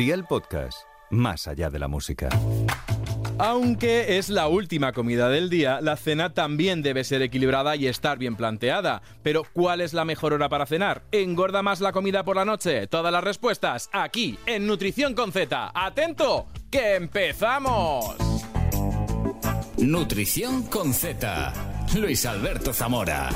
Día el podcast, más allá de la música. Aunque es la última comida del día, la cena también debe ser equilibrada y estar bien planteada. Pero ¿cuál es la mejor hora para cenar? ¿Engorda más la comida por la noche? Todas las respuestas aquí en Nutrición con Z. ¡Atento! ¡Que empezamos! Nutrición con Z. Luis Alberto Zamora.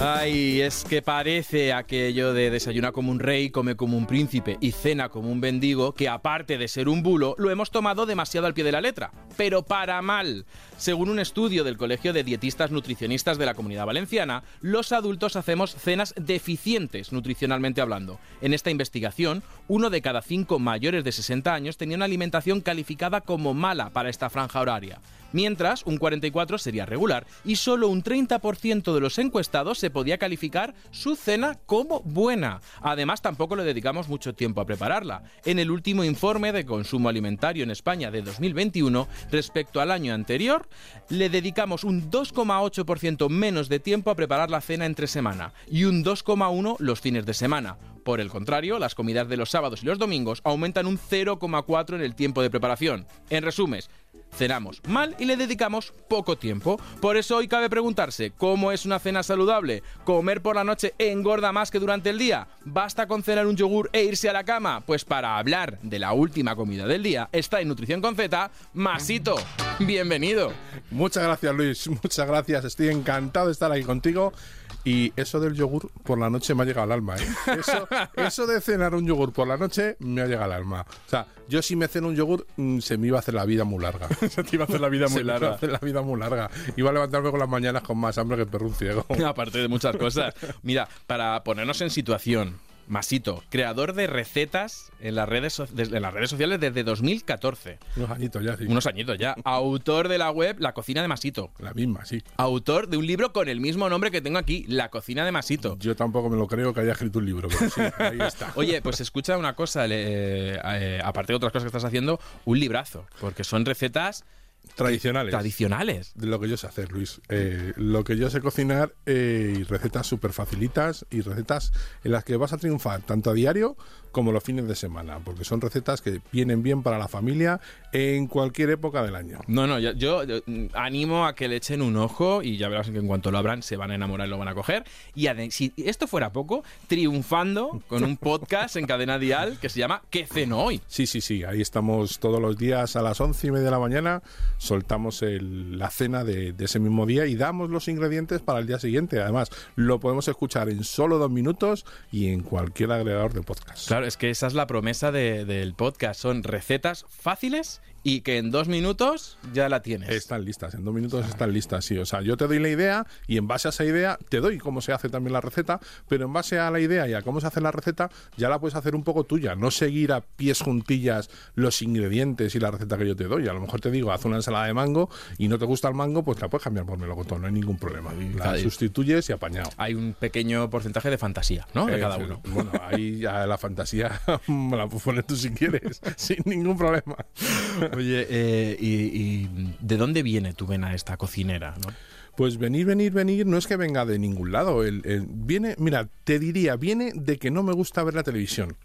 Ay, es que parece aquello de desayuna como un rey, come como un príncipe y cena como un bendigo, que aparte de ser un bulo, lo hemos tomado demasiado al pie de la letra. Pero para mal. Según un estudio del Colegio de Dietistas Nutricionistas de la Comunidad Valenciana, los adultos hacemos cenas deficientes nutricionalmente hablando. En esta investigación, uno de cada cinco mayores de 60 años tenía una alimentación calificada como mala para esta franja horaria mientras un 44 sería regular y solo un 30% de los encuestados se podía calificar su cena como buena. Además, tampoco le dedicamos mucho tiempo a prepararla. En el último informe de consumo alimentario en España de 2021, respecto al año anterior, le dedicamos un 2,8% menos de tiempo a preparar la cena entre semana y un 2,1% los fines de semana. Por el contrario, las comidas de los sábados y los domingos aumentan un 0,4 en el tiempo de preparación. En resumen, cenamos mal y le dedicamos poco tiempo. Por eso hoy cabe preguntarse, ¿cómo es una cena saludable? ¿Comer por la noche engorda más que durante el día? ¿Basta con cenar un yogur e irse a la cama? Pues para hablar de la última comida del día, está en Nutrición con Z, Masito. Bienvenido. Muchas gracias Luis, muchas gracias. Estoy encantado de estar ahí contigo. Y eso del yogur por la noche me ha llegado al alma. ¿eh? Eso, eso, de cenar un yogur por la noche me ha llegado al alma. O sea, yo si me ceno un yogur mm, se me iba a hacer la vida muy larga. se te iba a hacer la vida muy larga. Me iba a hacer la vida muy larga. Iba a levantarme con las mañanas con más hambre que el perro un ciego. Aparte de muchas cosas. Mira, para ponernos en situación, Masito, creador de recetas en las redes, en las redes sociales desde 2014. Unos añitos ya, sí. Unos añitos ya. Autor de la web La Cocina de Masito. La misma, sí. Autor de un libro con el mismo nombre que tengo aquí, La Cocina de Masito. Yo tampoco me lo creo que haya escrito un libro, pero sí, ahí está. Oye, pues escucha una cosa, eh, eh, aparte de otras cosas que estás haciendo, un librazo, porque son recetas Tradicionales. Tradicionales. De lo que yo sé hacer, Luis. Eh, lo que yo sé cocinar eh, y recetas súper facilitas y recetas en las que vas a triunfar tanto a diario como los fines de semana, porque son recetas que vienen bien para la familia en cualquier época del año. No, no, yo, yo, animo a que le echen un ojo y ya verás que en cuanto lo abran se van a enamorar y lo van a coger. Y si esto fuera poco, triunfando con un podcast en cadena dial que se llama ¿Qué ceno hoy? Sí, sí, sí, ahí estamos todos los días a las once y media de la mañana soltamos la cena de, ese mismo día y damos los ingredientes para el día siguiente. Además, lo podemos escuchar en solo dos minutos y en cualquier agregador de podcast. Claro, es que esa es la promesa del podcast. Son recetas fáciles y que en dos minutos ya la tienes. Están listas, en dos minutos están listas, sí. O sea, yo te doy la idea y en base a esa idea te doy cómo se hace también la receta, pero en base a la idea y a cómo se hace la receta ya la puedes hacer un poco tuya, no seguir a pies juntillas los ingredientes y la receta que yo te doy. A lo mejor te digo, haz una ensalada de mango y no te gusta el mango, pues la puedes cambiar por melocotón, no hay ningún problema. La sustituyes y apañado. Hay un pequeño porcentaje de fantasía, ¿no? De cada uno. Bueno, ahí ya la fantasía me la puedes poner tú si quieres, sin ningún problema. Oye, eh, y, de dónde viene tu vena esta cocinera? Pues venir, venir, venir no es que venga de ningún lado. viene, mira, te diría, viene de que no me gusta ver la televisión.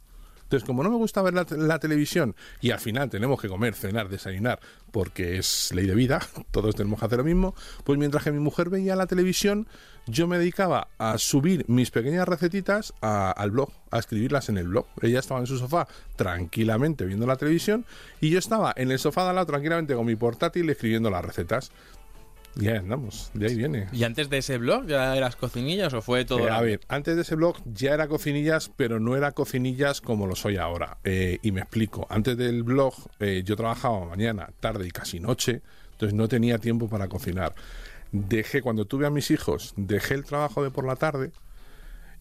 Entonces, como no me gusta ver la, televisión y al final tenemos que comer, cenar, desayunar, porque es ley de vida, todos tenemos que hacer lo mismo, pues mientras que mi mujer veía la televisión, yo me dedicaba a subir mis pequeñas recetitas al blog, a escribirlas en el blog. Ella estaba en su sofá tranquilamente viendo la televisión y yo estaba en el sofá de al lado tranquilamente con mi portátil escribiendo las recetas. Ya andamos, de ahí viene. ¿Y antes de ese blog ya eras cocinillas o fue todo? Eh, a ver, antes de ese blog ya era cocinillas, pero no era cocinillas como lo soy ahora. Eh, y me explico. Antes del blog eh, yo trabajaba mañana, tarde y casi noche, entonces no tenía tiempo para cocinar. Dejé, cuando tuve a mis hijos, dejé el trabajo de por la tarde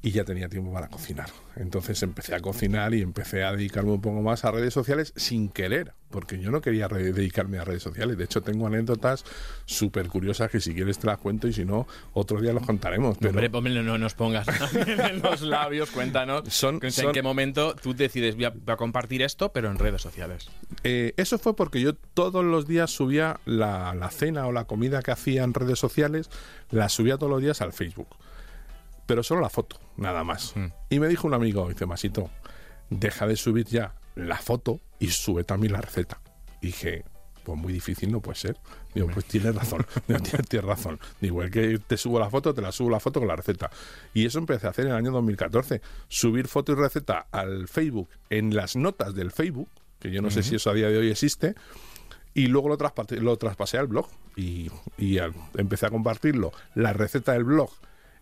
y ya tenía tiempo para cocinar. Entonces empecé a cocinar y empecé a dedicarme un poco más a redes sociales sin querer, porque yo no quería dedicarme a redes sociales. De hecho, tengo anécdotas súper curiosas que si quieres te las cuento y si no, otro día los contaremos. Pero... Hombre, no nos pongas en los labios, cuéntanos son, en qué momento tú decides voy a, compartir esto, pero en redes sociales. Eh, eso fue porque yo todos los días subía la, la cena o la comida que hacía en redes sociales, la subía todos los días al Facebook pero solo la foto, nada más. Mm. Y me dijo un amigo, dice, Masito, deja de subir ya la foto y sube también la receta. Y dije, pues muy difícil no puede ser. Digo, pues tienes razón, Digo, tienes, tienes razón. Digo, el que te subo la foto, te la subo la foto con la receta. Y eso empecé a hacer en el año 2014. Subir foto y receta al Facebook, en las notas del Facebook, que yo no sé si eso a día de hoy existe, y luego lo, traspasé, lo traspasé al blog y, y al- empecé a compartirlo. La receta del blog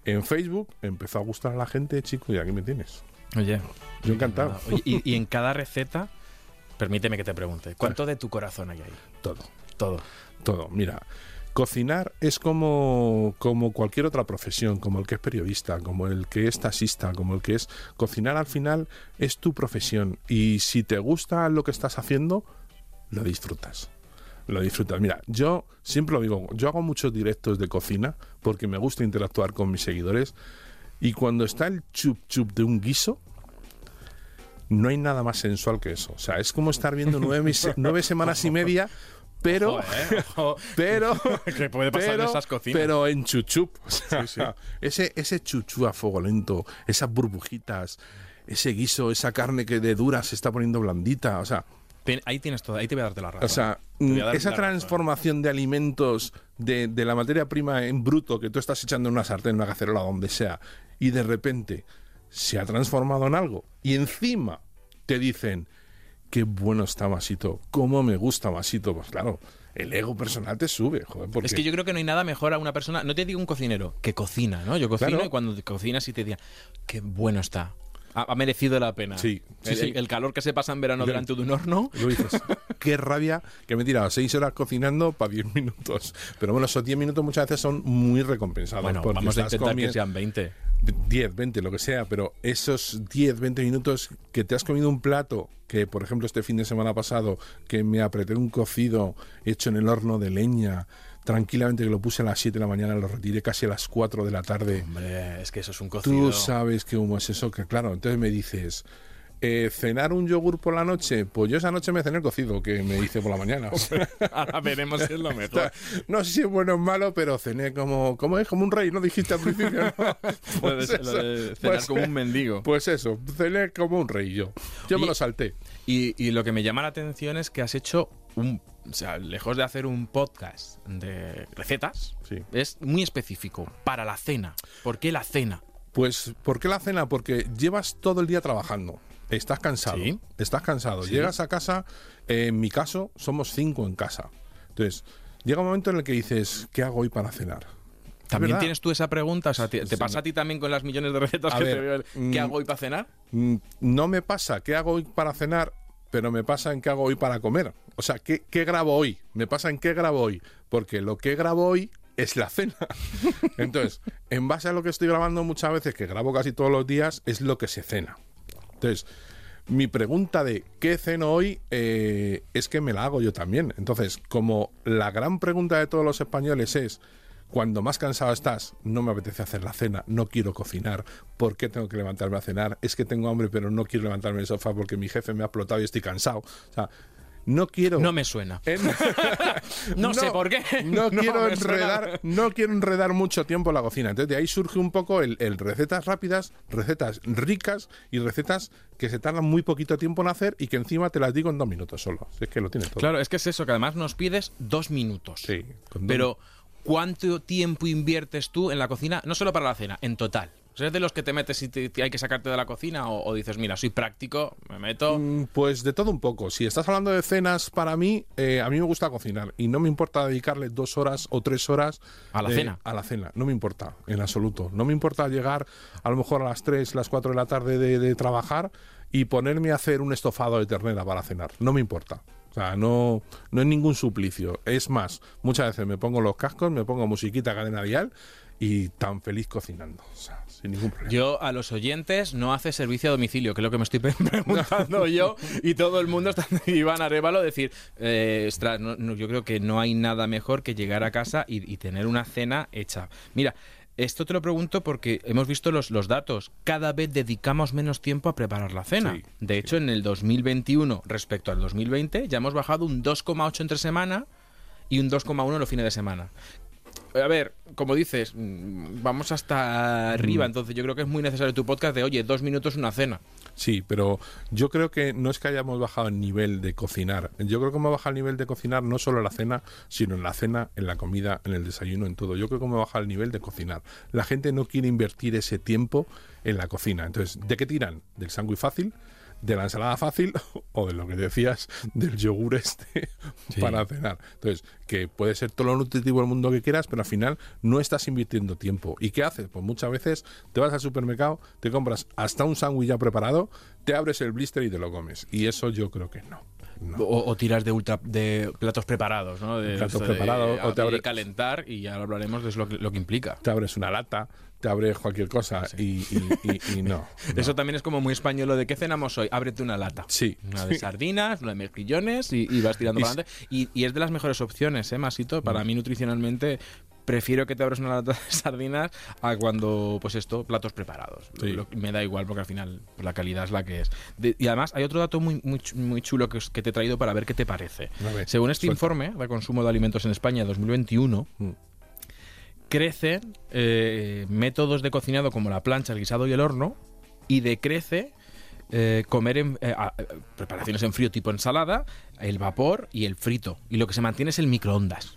en Facebook empezó a gustar a la gente, chico, y aquí me tienes. Oye, Yo encantado. Oye, y, y en cada receta, permíteme que te pregunte, ¿cuánto de tu corazón hay ahí? Todo. Todo. Todo. Mira, cocinar es como, como cualquier otra profesión, como el que es periodista, como el que es taxista, como el que es... Cocinar al final es tu profesión y si te gusta lo que estás haciendo, lo disfrutas. Lo disfrutas. Mira, yo siempre lo digo, yo hago muchos directos de cocina porque me gusta interactuar con mis seguidores y cuando está el chup chup de un guiso, no hay nada más sensual que eso. O sea, es como estar viendo nueve, nueve semanas y media, pero... Ojo, ¿eh? Ojo. Pero, ¿Qué puede pasar en pero, esas cocinas? pero en chuchup. O sea, Ese, ese chuchu a fuego lento, esas burbujitas, ese guiso, esa carne que de dura se está poniendo blandita. O sea, Ahí tienes todo, ahí te voy a darte la razón. o sea mm, esa razón. transformación de alimentos de, de la materia prima en bruto que tú estás echando en una sartén, en una cacerola, donde sea, y de repente se ha transformado en algo. Y encima te dicen, qué bueno está Masito, cómo me gusta Masito. Pues claro, el ego personal te sube, joder. Porque... Es que yo creo que no hay nada mejor a una persona, no te digo un cocinero, que cocina, ¿no? Yo cocino Claro. y cuando cocinas y te digan, qué bueno está. Ha, ha merecido la pena. Sí, sí, el, sí. el- el calor que se pasa en verano delante de un horno. Lo dices. Qué rabia que me he tirado seis horas cocinando para 10 minutos. Pero bueno, esos 10 minutos muchas veces son muy recompensados. Bueno, vamos a intentar que sean 20. 10, 20, lo que sea, pero esos 10, 20 minutos que te has comido un plato, que por ejemplo este fin de semana pasado, que me apreté un cocido hecho en el horno de leña, tranquilamente que lo puse a las 7 de la mañana, lo retiré casi a las 4 de la tarde. Hombre, es que eso es un cocido. Tú sabes qué humo es eso, que claro, entonces me dices, eh, ¿cenar un yogur por la noche? Pues yo esa noche me cené el cocido que me hice por la mañana. Ahora veremos si es lo mejor. no sé si es bueno o malo, pero cené como, como es, como un rey, ¿no? Dijiste al principio, ¿no? Lo de, Pues lo de eso, cenar pues- como un mendigo. Pues eso, cené como un rey yo. Yo me lo salté. Y, y lo que me llama la atención es que has hecho un. O sea, lejos de hacer un podcast de recetas, Sí. es muy específico. Para la cena. ¿Por qué la cena? Pues, ¿por qué la cena? Porque llevas todo el día trabajando. Estás cansado. Sí. Estás cansado. Sí. Llegas a casa, eh, en mi caso, somos cinco en casa. Entonces, llega un momento en el que dices, ¿qué hago hoy para cenar? ¿También verdad. tienes tú esa pregunta? O sea, ¿te, Sí, pasa a ti también con las millones de recetas A que ver, te veo? mm, ¿Qué hago hoy para cenar? Mm, No me pasa qué hago hoy para cenar, pero me pasa en qué hago hoy para comer. O sea, ¿qué, qué grabo hoy? Me pasa en qué grabo hoy. Porque lo que grabo hoy es la cena. Entonces, en base a lo que estoy grabando muchas veces, que grabo casi todos los días, es lo que se cena. Entonces, mi pregunta de qué ceno hoy eh, es que me la hago yo también. Entonces, como la gran pregunta de todos los españoles es, cuando más cansado estás, no me apetece hacer la cena, no quiero cocinar, ¿por qué tengo que levantarme a cenar? Es que tengo hambre, pero no quiero levantarme del sofá porque mi jefe me ha explotado y estoy cansado. O sea, no quiero... No me suena. En- No sé por qué. No, No quiero enredar, no quiero enredar mucho tiempo la cocina. Entonces de ahí surge un poco el, el recetas rápidas, recetas ricas y recetas que se tardan muy poquito tiempo en hacer y que encima te las digo en dos minutos solo. Si es que lo tienes todo. Claro, es que es eso, que además nos pides dos minutos. Sí, con dos- Pero, ¿cuánto tiempo inviertes tú en la cocina? No solo para la cena, en total. ¿Eres de los que te metes y te, te hay que sacarte de la cocina? O, o dices, mira, soy práctico, me meto. Mm, Pues de todo un poco. Si estás hablando de cenas, para mí, eh, a mí me gusta cocinar y no me importa dedicarle dos horas o tres horas A la eh, cena. A la cena, no me importa, en absoluto. No me importa llegar a lo mejor a las 3, las 4 de la tarde de, de trabajar y ponerme a hacer un estofado de ternera para cenar. No me importa. O sea, no, no es ningún suplicio. Es más, muchas veces me pongo los cascos, me pongo musiquita cadena dial y tan feliz cocinando. O sea, sin ningún problema. Yo a los oyentes no hace servicio a domicilio, que es lo que me estoy pre- preguntando yo, y todo el mundo está Iván Arevalo decir, eh, ostras, no- no, yo creo que no hay nada mejor que llegar a casa y, y tener una cena hecha. Mira, esto te lo pregunto porque hemos visto los, los datos. Cada vez dedicamos menos tiempo a preparar la cena. Sí, de hecho, en el 2021 respecto al 2020 ya hemos bajado un 2,8 entre semana y un 2,1 los fines de semana. a ver, como dices, mm, vamos hasta arriba, Mm. entonces yo creo que es muy necesario tu podcast de, oye, dos minutos una cena. Sí, pero yo creo que no es que hayamos bajado el nivel de cocinar. Yo creo que hemos bajado el nivel de cocinar no solo en la cena, sino en la cena, en la comida, en el desayuno, en todo. Yo creo que hemos bajado el nivel de cocinar. La gente no quiere invertir ese tiempo en la cocina. Entonces, ¿de qué tiran? Del sándwich fácil, de la ensalada fácil o de lo que decías del yogur este para cenar. Entonces, que puede ser todo lo nutritivo del mundo que quieras, pero al final no estás invirtiendo tiempo. ¿Y qué haces? Pues muchas veces te vas al supermercado, te compras hasta un sándwich ya preparado, te abres el blister y te lo comes. Y eso yo creo que no. no. O, o tiras de ultra de platos preparados, ¿no? De, Platos preparados, o te calentar y ya hablaremos de lo que, lo que implica. Te abres una lata, te abres cualquier cosa y, y- y- y no. no. Eso también es como muy español lo de ¿qué cenamos hoy? Ábrete una lata. Sí. Una de sardinas, una de mejillones y, vas tirando para adelante. Y, es de las mejores opciones, ¿eh, Masito? Mm. Para mí, nutricionalmente, prefiero que te abras una lata de sardinas a cuando, pues esto, platos preparados. Sí. Lo- me da igual porque al final pues, la calidad es la que es. De- y además, hay otro dato muy, muy, muy chulo que, os- que te he traído para ver qué te parece. Ver, Según este suelta. informe de consumo de alimentos en España 2021, Mm. Crecen eh, métodos de cocinado como la plancha, el guisado y el horno, y decrece eh, comer en, eh, preparaciones en frío tipo ensalada, el vapor y el frito. Y lo que se mantiene es el microondas.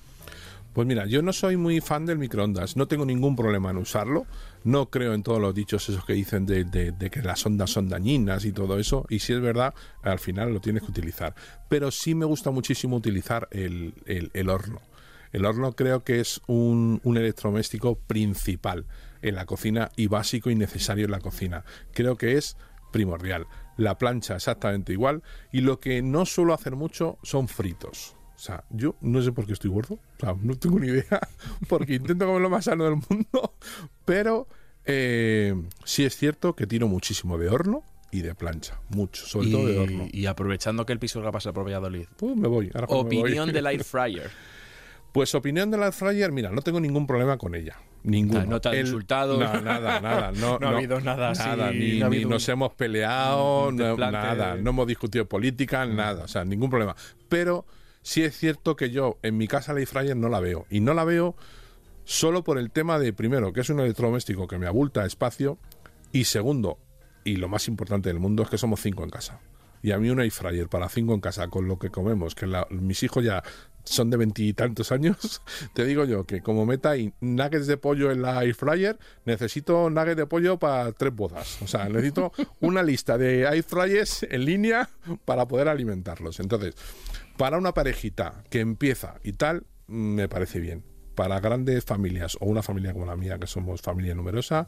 Pues mira, yo no soy muy fan del microondas, no tengo ningún problema en usarlo, no creo en todos los dichos esos que dicen de, que las ondas son dañinas y todo eso, y si es verdad, al final lo tienes que utilizar. Pero sí me gusta muchísimo utilizar el- el horno. El horno creo que es un, un electrodoméstico principal en la cocina y básico y necesario en la cocina. Creo que es primordial. La plancha exactamente igual y lo que no suelo hacer mucho son fritos. O sea, yo no sé por qué estoy gordo, o sea, no tengo ni idea, porque intento comer lo más sano del mundo, pero eh, sí es cierto que tiro muchísimo de horno y de plancha, mucho, sobre todo de horno. Y, aprovechando que el piso pasa por Valladolid. Pues me voy. ahora cuando me voy. Opinión del air fryer. Pues opinión del air fryer, mira, no tengo ningún problema con ella. Ninguno. Ah, no te han El- insultado. No, nada, nada. No, No ha habido nada así, Nada, ni, no ha ni habido nos un- hemos peleado, no- nada. No hemos discutido política, nada. O sea, ningún problema. Pero sí es cierto que yo en mi casa la air fryer no la veo. Y no la veo solo por el tema de, primero, que es un electrodoméstico que me abulta espacio. Y segundo, y lo más importante del mundo, es que somos cinco en casa. Y a mí un air fryer para cinco en casa con lo que comemos, que la- mis hijos ya son de veintitantos años, te digo yo que como meta hay nuggets de pollo en la air fryer, necesito nuggets de pollo para tres bodas. O sea, necesito una lista de air fryers en línea para poder alimentarlos. Entonces, para una parejita que empieza y tal, me parece bien. Para grandes familias o una familia como la mía, que somos familia numerosa,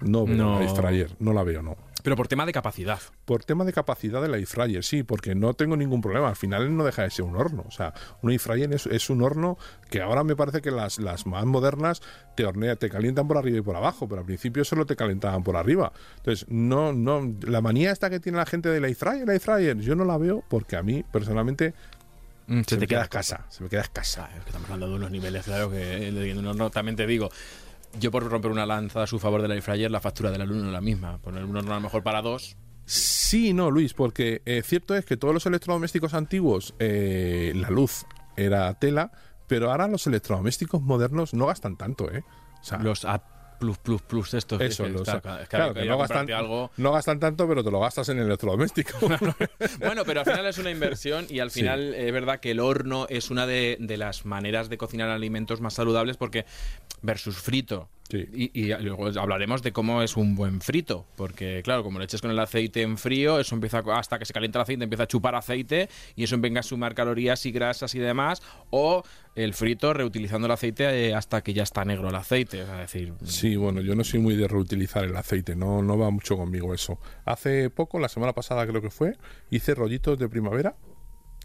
no veo No. la air fryer, no la veo, no. Pero por tema de capacidad. Por tema de capacidad del air fryer, sí, porque no tengo ningún problema. Al final no deja de ser un horno. O sea, un air fryer es, es un horno que ahora me parece que las, las más modernas te hornea, te calientan por arriba y por abajo, pero al principio solo te calentaban por arriba. Entonces, no, no, la manía esta que tiene la gente air fryer, el air fryer, yo no la veo porque a mí personalmente Mm, se, me queda escasa. Se me queda escasa. Es que estamos hablando de unos niveles, claro, que eh, de- no, no, también te digo. Yo por romper una lanza a su favor del air fryer, la factura de la luna es la misma. Poner un horno a lo mejor para dos. Sí, no, Luis, porque eh, cierto es que todos los electrodomésticos antiguos, eh, la luz era tela, pero ahora los electrodomésticos modernos no gastan tanto, ¿eh? O sea, Los plus plus plus estos. eso, que- los- claro, que no gastan, algo. no gastan tanto, pero te lo gastas en el electrodoméstico. Bueno, pero al final es una inversión y al Sí. final es verdad que el horno es una de, de las maneras de cocinar alimentos más saludables porque versus frito. Sí. Y, y luego hablaremos de cómo es un buen frito, porque claro, como lo eches con el aceite en frío, eso empieza a- hasta que se calienta el aceite, empieza a chupar aceite y eso venga a sumar calorías y grasas y demás, o el frito reutilizando el aceite eh, hasta que ya está negro el aceite, es decir, Sí, bueno, yo no soy muy de reutilizar el aceite, no, no va mucho conmigo eso. Hace poco, la semana pasada creo que fue, hice rollitos de primavera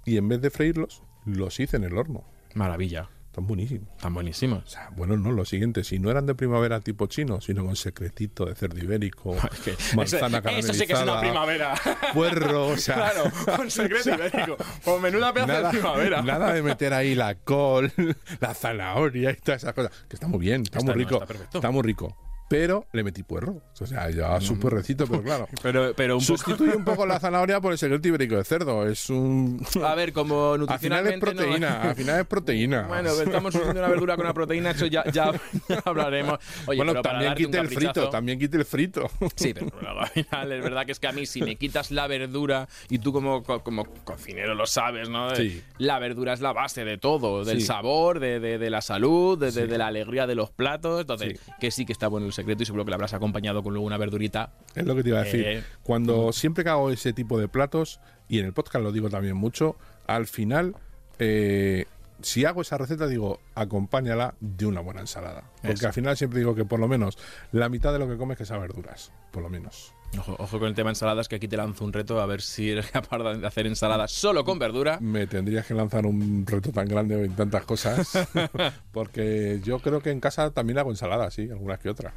y en vez de freírlos, los hice en el horno. maravilla, Están buenísimos. están buenísimos. O sea, bueno, no, lo siguiente, si no eran de primavera tipo chino, sino con secretito de cerdo ibérico, manzana eso, eso sí que es una caramelizada, primavera. puerro, o sea, Claro, con secreto ibérico. Con menuda pedazo nada, de primavera. nada de meter ahí la col, la zanahoria y todas esas cosas, que está muy bien, está, Está- muy no, rico, está perfecto. está muy rico. Pero le metí puerro. O sea, ya su puerrecito, pero claro. Pero, pero un poco... Sustituye un poco la zanahoria por el secreto ibérico de cerdo. Es un. A ver, como Al final es nutricionalmente no- proteína. Al final es proteína. Bueno, estamos usando una verdura con una proteína, eso ya, hablaremos. Oye, bueno, pero también quite el frito. También quite el frito. Sí, pero al final es verdad que es que a mí si me quitas la verdura y tú como, co- como cocinero lo sabes, ¿no? Sí. La verdura es la base de todo, del Sí. sabor, de, de- de la salud, de, de- Sí. de la alegría de los platos. Entonces, que sí que está bueno el secreto y seguro que lo habrás acompañado con luego una verdurita. Es lo que te iba a decir. Eh, Cuando siempre que hago ese tipo de platos, y en el podcast lo digo también mucho, al final, eh, si hago esa receta, digo, acompáñala de una buena ensalada. Porque Eso. al final siempre digo que por lo menos la mitad de lo que comes que sea verduras. Por lo menos. Ojo, ojo con el tema ensaladas, que aquí te lanzo un reto a ver si eres capaz de hacer ensaladas solo con verdura. Me tendrías que lanzar un reto tan grande en tantas cosas. porque yo creo que en casa también hago ensaladas, sí, algunas que otras.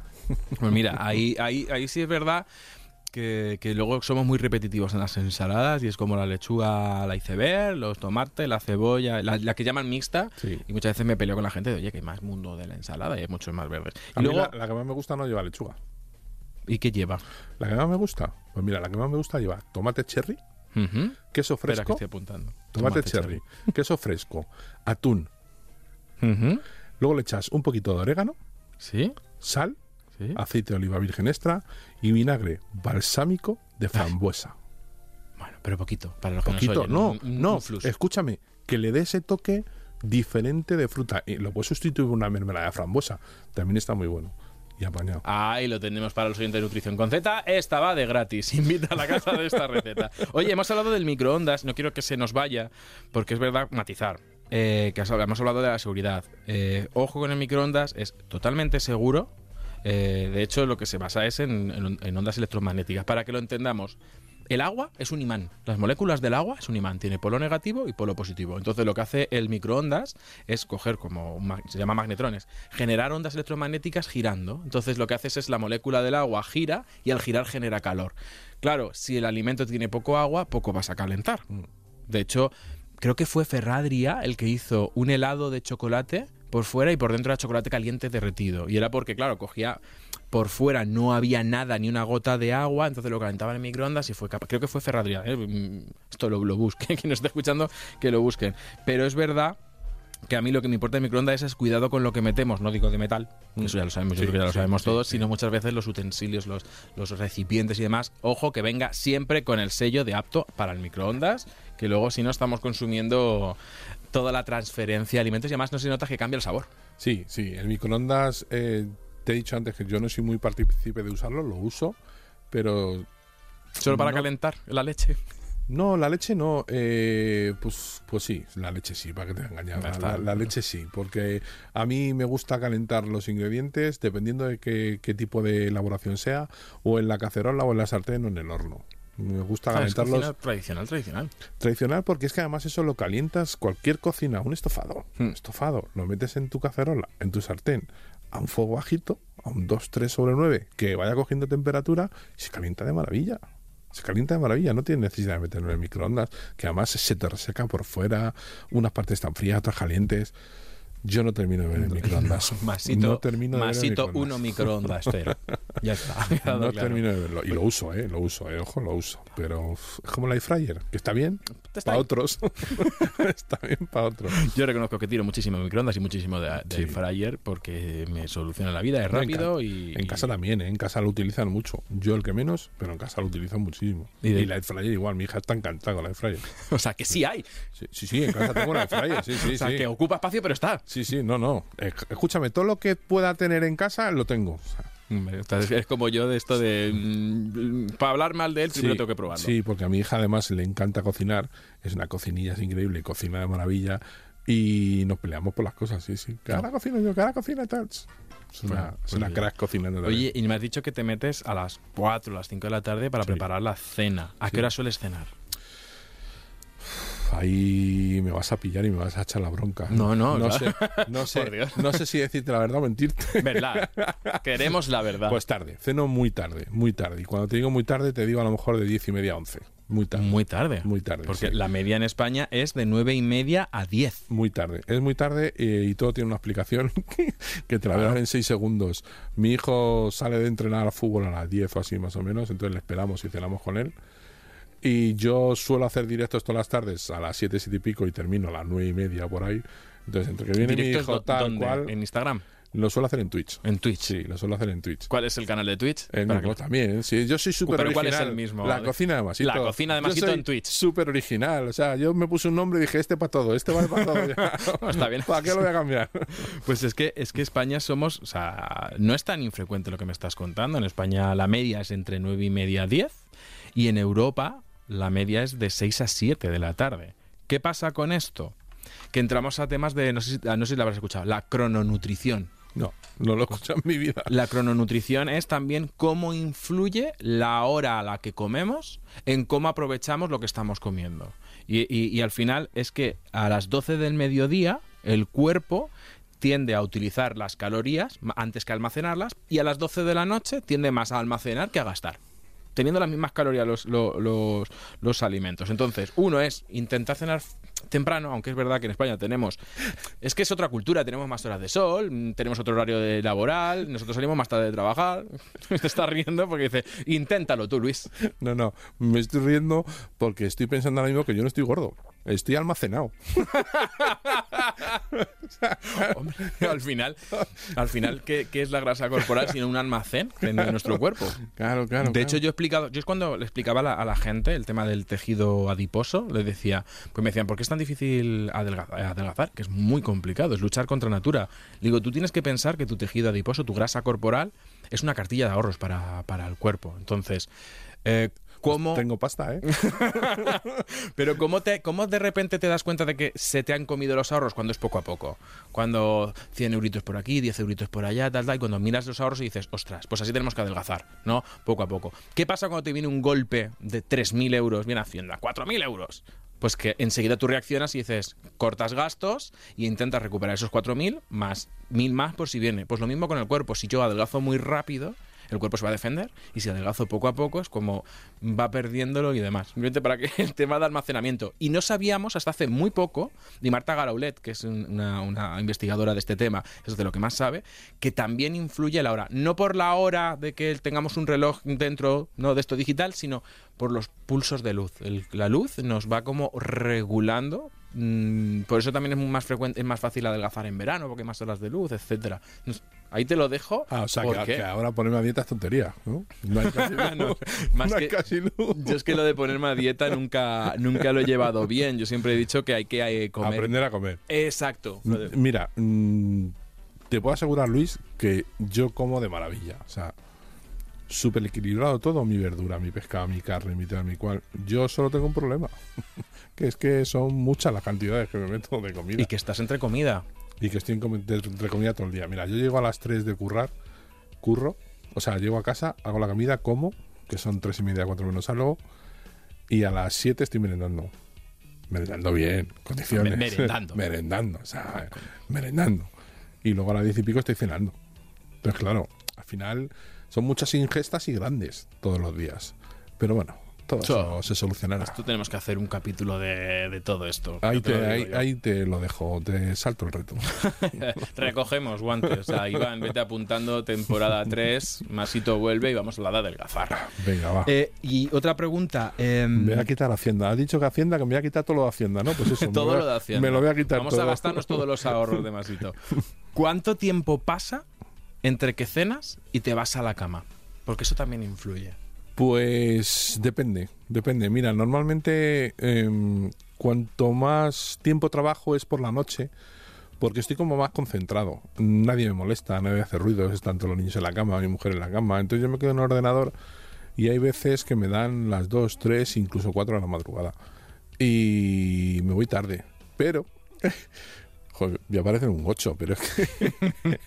Pues mira, ahí, ahí, ahí sí es verdad que, que luego somos muy repetitivos en las ensaladas y es como la lechuga, la iceberg, los tomates, la cebolla, la, la que llaman mixta. Sí. Y muchas veces me peleo con la gente de, oye, que hay más mundo de la ensalada y hay muchos más verdes. A Y mí luego, la, la que más me gusta no lleva lechuga. ¿y qué lleva? La que más me gusta, pues mira, la que más me gusta lleva tomate cherry, queso Espera que fresco, estoy apuntando. tomate, cherry, queso fresco, atún. Luego le echas un poquito de orégano, ¿Sí? sal, ¿Sí? aceite de oliva virgen extra y vinagre balsámico de frambuesa. Bueno, pero poquito, para los que Poquito, nos oyen, no, un- no, un flux. escúchame, que le dé ese toque diferente de fruta. Y lo puedes sustituir por una mermelada de frambuesa. También está muy bueno. Y apañado. Ahí lo tenemos para los oyentes de Nutrición con Z. Esta va de gratis. Invita a la casa de esta receta. Oye, hemos hablado del microondas. No quiero que se nos vaya, porque es verdad matizar. Eh, que hemos hablado de la seguridad. Eh, ojo con el microondas, es totalmente seguro. Eh, de hecho, lo que se basa es en, en- en ondas electromagnéticas. Para que lo entendamos, el agua es un imán. Las moléculas del agua es un imán. Tiene polo negativo y polo positivo. Entonces, lo que hace el microondas es coger como se llama magnetrones, generar ondas electromagnéticas girando. Entonces, lo que haces es la molécula del agua gira y al girar genera calor. Claro, si el alimento tiene poco agua, poco vas a calentar. De hecho, creo que fue Ferradria el que hizo un helado de chocolate por fuera y por dentro era chocolate caliente derretido. Y era porque, claro, cogía por fuera no había nada, ni una gota de agua, entonces lo calentaba en microondas y fue capaz. Creo que fue Ferradria. ¿eh? Mm, Esto lo, lo busque, quien nos esté escuchando, que lo busquen. Pero es verdad que a mí lo que me importa del microondas es cuidado con lo que metemos, no digo de metal, eso ya lo sabemos, yo creo que ya lo sabemos sí, todos, sí. sino muchas veces los utensilios, los, los recipientes y demás. Ojo que venga siempre con el sello de apto para el microondas, que luego si no estamos consumiendo toda la transferencia de alimentos y además no se nota que cambia el sabor. Sí, sí. El microondas, eh, te he dicho antes que yo no soy muy partícipe de usarlo, lo uso, pero Solo para No. calentar la leche. No, la leche no. eh, pues, pues sí, la leche sí, para que te engañar. Ya La, la- la leche sí, porque a mí me gusta calentar los ingredientes dependiendo de qué, qué tipo de elaboración sea, o en la cacerola, o en la sartén, o en el horno. Me gusta calentarlos tradicional, tradicional. tradicional porque es que además eso lo calientas cualquier cocina, un estofado, Hmm. un estofado, lo metes en tu cacerola, en tu sartén, a un fuego bajito, a un 2-3 sobre 9, que vaya cogiendo temperatura y se calienta de maravilla. Se calienta de maravilla, no tiene necesidad de meterlo en el microondas, que además se te reseca por fuera, unas partes están frías, otras calientes. Yo no termino de ver el microondas. Masito, no termino de ver el masito microondas. uno microondas, cero. Ya está. No claro. termino de verlo. Y lo uso, ¿eh? Lo uso, ¿eh? Ojo, lo uso. Pero es como el air fryer, que está bien para otros. está bien para otros. Yo reconozco que tiro muchísimo de microondas y muchísimo de, de Sí. air fryer porque me soluciona la vida, es en rápido ca- y... En casa también, ¿eh? En casa lo utilizan mucho. Yo el que menos, pero en casa lo utilizan muchísimo. Y Y, de- la air fryer igual. Mi hija está encantada con la air fryer. O sea, que sí hay. Sí, sí, sí, en casa tengo una air fryer. Sí, sí, o sea, sí. que ocupa espacio, pero está. Sí, sí, no, no. Escúchame, todo lo que pueda tener en casa lo tengo. O sea, Es como yo de esto de... mm, para hablar mal de él, primero sí, tengo que probarlo. Sí, porque a mi hija además le encanta cocinar. Es una cocinilla, es increíble, cocina de maravilla. Y nos peleamos por las cosas, sí, sí. Que ahora cocino yo, ahora cocina tal. Es una, Bueno, es pues una crack cocinando. Oye, y me has dicho que te metes a las 4 o las 5 de la tarde para Sí. preparar la cena. ¿A Sí. qué hora sueles cenar? Ahí me vas a pillar y me vas a echar la bronca. No, no, no claro. sé, no sé, no sé si decirte la verdad o mentirte. ¿Verdad? Queremos la verdad. Pues tarde, ceno muy tarde, muy tarde. Y cuando te digo muy tarde, te digo a lo mejor de diez y media a once. muy tarde. Muy tarde. Muy tarde, Porque sí. la media en España es de nueve y media a 10. Muy tarde, es muy tarde eh, y todo tiene una explicación que te la voy a dar en seis segundos. Mi hijo sale de entrenar al fútbol a las 10 o así más o menos, entonces le esperamos y cenamos con él. Y yo suelo hacer directos todas las tardes a las 7, 7 y pico y termino a las 9 y media por ahí. Entonces, entre que viene mi ¿Directos hijo tal cual, ¿En Instagram? lo suelo hacer en Twitch. ¿En Twitch? Sí, lo suelo hacer en Twitch. ¿Cuál es el canal de Twitch? El Para mismo también, sí. Yo soy súper Pero original. ¿cuál es el mismo? La cocina de Masito. La cocina de Yo Masito soy en Twitch. Súper original. O sea, yo me puse un nombre y dije, este para todo, este vale para todo. Ya. No, está bien. ¿Para qué lo voy a cambiar? Pues es que, es que España somos, o sea, no es tan infrecuente lo que me estás contando. En España la media es entre 9 y media a 10 y en Europa la media es de 6 a 7 de la tarde. ¿Qué pasa con esto? Que entramos a temas de, no sé si, no sé si la habrás escuchado, la crononutrición. No, no lo he escuchado en mi vida. La crononutrición es también cómo influye la hora a la que comemos en cómo aprovechamos lo que estamos comiendo. Y, y- y al final es que a las 12 del mediodía el cuerpo tiende a utilizar las calorías antes que almacenarlas y a las 12 de la noche tiende más a almacenar que a gastar. Teniendo las mismas calorías los, lo- los, los alimentos. Entonces, uno es intentar cenar temprano, aunque es verdad que en España tenemos... Es que es otra cultura, tenemos más horas de sol, tenemos otro horario de laboral, nosotros salimos más tarde de trabajar. Te estás riendo porque dice, inténtalo tú, Luis. No, no, me estoy riendo porque estoy pensando ahora mismo que yo no estoy gordo. Estoy almacenado. Hombre, al final, al final ¿qué, qué es la grasa corporal sino un almacén en nuestro cuerpo? Claro, claro. De hecho, yo he explicado, yo es cuando le explicaba a la, a la gente el tema del tejido adiposo, les decía, pues me decían, ¿por qué es tan difícil adelga- adelgazar? Que es muy complicado, es luchar contra natura. Le digo, tú tienes que pensar que tu tejido adiposo, tu grasa corporal, es una cartilla de ahorros para, para el cuerpo. Entonces, eh, ¿cómo, Tengo pasta, ¿eh? pero ¿cómo, te, ¿cómo de repente te das cuenta de que se te han comido los ahorros cuando es poco a poco? Cuando 100 euritos por aquí, 10 euritos por allá, tal, tal, y cuando miras los ahorros y dices, ostras, pues así tenemos que adelgazar, ¿no? Poco a poco. ¿Qué pasa cuando te viene un golpe de 3.000 euros, viene Hacienda, 4.000 euros? Pues que enseguida tú reaccionas y dices, cortas gastos y intentas recuperar esos 4.000 más 1.000 más por si viene. Pues lo mismo con el cuerpo. Si yo adelgazo muy rápido, el cuerpo se va a defender y si adelgazo poco a poco es como va perdiéndolo y demás. Simplemente para que el tema de almacenamiento. Y no sabíamos hasta hace muy poco, y Marta Garaulet, que es un- una, investigadora de este tema, es de lo que más sabe, que también influye la hora. No por la hora de que tengamos un reloj dentro no de esto digital, sino por los pulsos de luz. La luz nos va como regulando. Mm, Por eso también es más frecuente, es más fácil adelgazar en verano, porque hay más horas de luz, etcétera. Ahí te lo dejo. Ah, o sea, ¿Por que, ahora ponerme a dieta es tontería, ¿no? No hay casi luz. No, más No hay que- casi luz. Yo es que lo de ponerme a dieta nunca, nunca lo he llevado bien. Yo siempre he dicho que hay que eh, comer. Aprender a comer. Exacto. De- Mira, mm, te puedo asegurar, Luis, que yo como de maravilla. O sea, súper equilibrado todo, mi verdura, mi pescado, mi carne, mi tal, mi cual. Yo solo tengo un problema, que es que son muchas las cantidades que me meto de comida Y que estás entre comida. y que estoy en comi- de, de comida todo el día. Mira, yo llego a las 3 de currar, curro, o sea, llego a casa, hago la comida, como, que son 3 y media, 4 menos algo, y a las 7 estoy merendando. Merendando bien, condiciones. Me- merendando. merendando, o sea, merendando. Y luego a las 10 y pico estoy cenando. Entonces, claro, al final son muchas ingestas y grandes todos los días. Pero bueno, todo So- eso se solucionará. Esto tenemos que hacer un capítulo de, de todo esto. Ahí te ahí, te lo dejo, te salto el reto. Recogemos guantes. O sea, Iván, vete apuntando temporada 3. Masito vuelve y vamos a la edad del gafar. Venga, va. Eh, y otra pregunta. em, Me voy a quitar Hacienda. Has dicho que Hacienda, que me voy a quitar todo lo de Hacienda, ¿no? Pues eso. todo a- lo de Hacienda. Me lo voy a quitar Vamos todo. a gastarnos todos los ahorros de Masito. ¿Cuánto tiempo pasa entre que cenas y te vas a la cama? Porque eso también influye. Pues depende, depende. Mira, normalmente em, cuanto más tiempo trabajo es por la noche, porque estoy como más concentrado. Nadie me molesta, nadie hace ruidos, están todos los niños en la cama, mi mujer en la cama. Entonces yo me quedo en el ordenador y hay veces que me dan las 2, 3, incluso 4 de la madrugada. Y me voy tarde. Pero... Joder, voy a parecer un 8, pero es que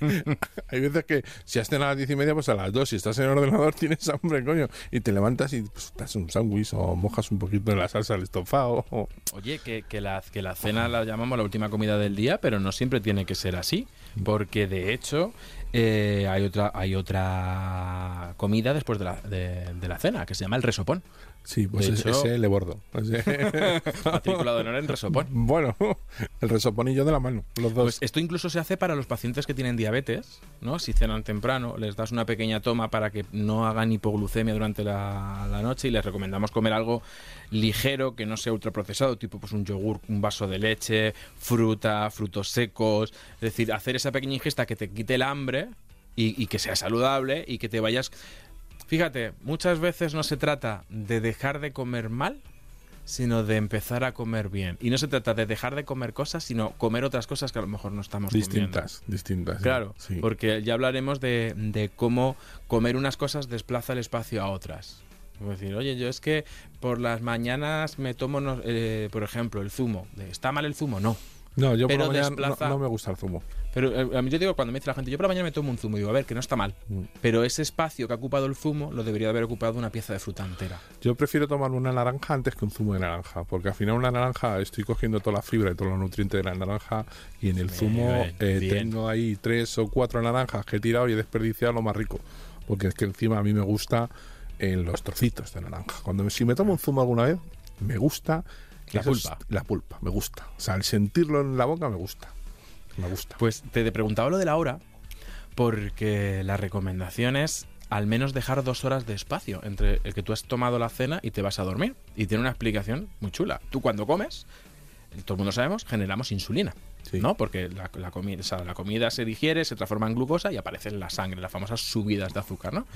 hay veces que si has cenado a las 10 y media, pues a las 2, si estás en el ordenador tienes hambre, coño, y te levantas y pues, te haces un sándwich o mojas un poquito de la salsa del estofado. Oye, que, la, que la cena la llamamos la última comida del día, pero no siempre tiene que ser así, porque de hecho eh, hay otra hay otra comida después de la, de la cena que se llama el resopón. Sí, pues De ese, hecho- ese le bordo. Matriculado de honor en resopón. bueno, el resoponillo de la mano, los dos. Pues esto incluso se hace para los pacientes que tienen diabetes, ¿no? Si cenan temprano, les das una pequeña toma para que no hagan hipoglucemia durante la, la noche y les recomendamos comer algo ligero, que no sea ultraprocesado, tipo pues un yogur, un vaso de leche, fruta, frutos secos, es decir, hacer esa pequeña ingesta que te quite el hambre y, y que sea saludable y que te vayas... Fíjate, muchas veces no se trata de dejar de comer mal, sino de empezar a comer bien. Y no se trata de dejar de comer cosas, sino comer otras cosas que a lo mejor no estamos comiendo. distintas, distintas. sí. Claro, Sí. porque ya hablaremos de, de cómo comer unas cosas desplaza el espacio a otras. Es decir, oye, yo es que por las mañanas me tomo, eh, por ejemplo, el zumo. ¿Está mal el zumo? No. No, yo por pero la mañana no- desplaza- no, me gusta el zumo. Pero eh, a mí yo digo, cuando me dice la gente, yo por la mañana me tomo un zumo, digo, a ver, que no está mal. Mm. Pero ese espacio que ha ocupado el zumo lo debería haber ocupado una pieza de fruta entera. Yo prefiero tomar una naranja antes que un zumo de naranja, porque al final una naranja estoy cogiendo toda la fibra y todos los nutrientes de la naranja y en el zumo bien, eh, bien. tengo ahí tres o cuatro naranjas que he tirado y he desperdiciado lo más rico, porque es que encima a mí me gusta en los trocitos de naranja. Cuando me- si me tomo un zumo alguna vez, me gusta La pulpa. la pulpa, me gusta. O sea, al sentirlo en la boca me gusta. Me gusta. Pues te preguntaba lo de la hora, porque la recomendación es al menos dejar dos horas de espacio entre el que tú has tomado la cena y te vas a dormir. Y tiene una explicación muy chula. Tú cuando comes, todo el mundo sabemos, generamos insulina. Sí. ¿no? Porque la, la comi- o sea, la comida se digiere, se transforma en glucosa y aparece en la sangre, las famosas subidas de azúcar, ¿no?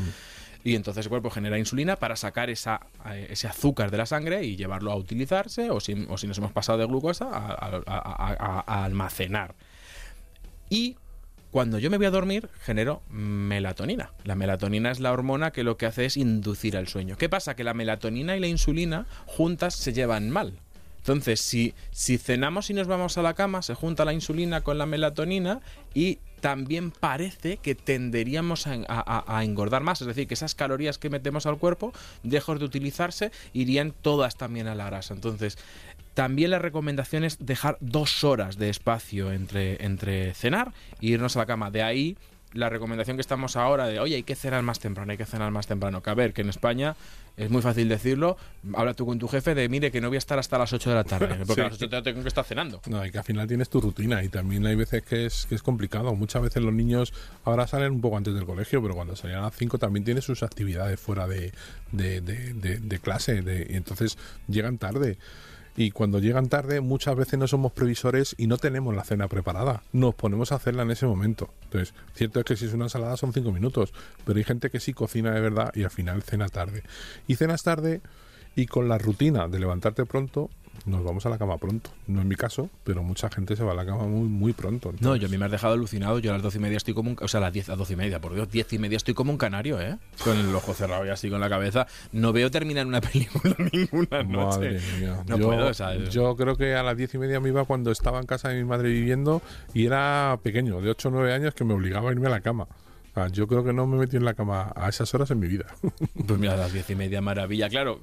Y entonces el cuerpo genera insulina para sacar esa, eh, ese azúcar de la sangre y llevarlo a utilizarse, o si, o si nos hemos pasado de glucosa, a- a- a- a- a almacenar. Y cuando yo me voy a dormir, genero melatonina. La melatonina es la hormona que lo que hace es inducir al sueño. ¿Qué pasa? Que la melatonina y la insulina juntas se llevan mal. Entonces, si, si cenamos y nos vamos a la cama, se junta la insulina con la melatonina y también parece que tenderíamos a, engordar más. Es decir, que esas calorías que metemos al cuerpo, lejos de utilizarse, irían todas también a la grasa. Entonces, también la recomendación es dejar dos horas de espacio entre, entre cenar e irnos a la cama. De ahí la recomendación que estamos ahora de, oye, hay que cenar más temprano, hay que cenar más temprano. Que a ver, que en España es muy fácil decirlo. Habla tú con tu jefe de, mire, que no voy a estar hasta las 8 de la tarde, porque Sí. a las 8 tengo que estar cenando. No, y que al final tienes tu rutina y también hay veces que es, que es complicado. Muchas veces los niños ahora salen un poco antes del colegio, pero cuando salían a las 5 también tienen sus actividades fuera de, de, de- de- de clase de- y entonces llegan tarde. Y cuando llegan tarde muchas veces no somos previsores y no tenemos la cena preparada. Nos ponemos a hacerla en ese momento. Entonces, cierto es que si es una ensalada son 5 minutos, pero hay gente que sí cocina de verdad y al final cena tarde. Y cenas tarde y con la rutina de levantarte pronto, nos vamos a la cama pronto. No en mi caso, pero mucha gente se va a la cama muy, muy pronto. No, yo a mí me has dejado alucinado. Yo a las 12 y media estoy como un... O sea, a las 10, a 12 y media, por Dios, 10 y media estoy como un canario, ¿eh? Con el ojo cerrado y así con la cabeza. No veo terminar una película ninguna noche. Madre mía. No yo, puedo, sea, yo creo que a las diez y media me iba cuando estaba en casa de mi madre viviendo y era pequeño, de 8 o 9 años, que me obligaba a irme a la cama. Sea, yo creo que no me metí en la cama a esas horas en mi vida. Pues mira, a las diez y media, maravilla. Claro,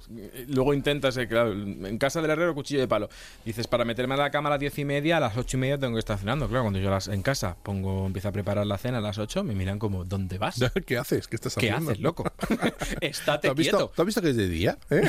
luego intentas, eh, claro, en casa del herrero, cuchillo de palo. Dices, para meterme a la cama a las diez y media, a las ocho y media tengo que estar cenando. Claro, cuando yo las, en casa pongo, empiezo a preparar la cena a las ocho, me miran como, ¿dónde vas? ¿Qué haces? ¿Qué estás ¿Qué haciendo? haces, loco? ¿Tú Estate has, visto, quieto. ¿Tú has visto que es de día? ¿Eh?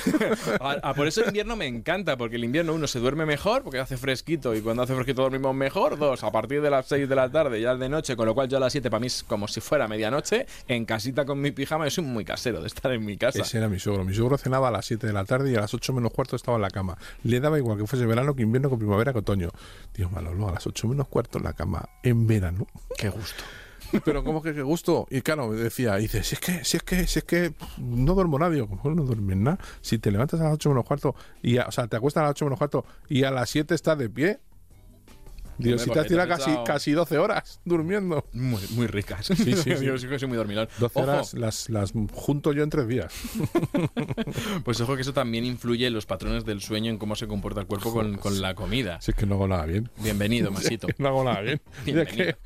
Ah, ah, por eso el invierno me encanta, porque el invierno uno se duerme mejor, porque hace fresquito, y cuando hace fresquito dormimos mejor. Dos, a partir de las 6 de la tarde, ya es de noche, con lo cual yo a las 7 para mí es como si fuera medianoche, en casita con mi pijama, yo soy muy casero de estar en mi casa. Ese era mi suegro. Mi suegro cenaba a las 7 de la tarde y a las 8 menos cuarto estaba en la cama. Le daba igual que fuese verano, que invierno, que primavera, que otoño. Dios Manolo, a las 8 menos cuarto en la cama en verano. Qué gusto. Pero como que qué gusto. Y claro, me decía, dice, si es que, si es que, si es que no duermo nada. Digo, ¿cómo no duermes nada? Si te levantas a las 8 menos cuarto, y a- o sea, te acuestas a las 8 menos cuarto y a las 7 estás de pie. Te has casi, casi 12 horas durmiendo. Muy, muy ricas. sí, sí. yo sí que soy muy dormilón. 12 Ojo, horas las, las junto yo en tres días. Pues ojo que eso también influye en los patrones del sueño, en cómo se comporta el cuerpo con, con la comida. Si es que no hago nada bien. Bienvenido, Masito. No hago nada bien. Que-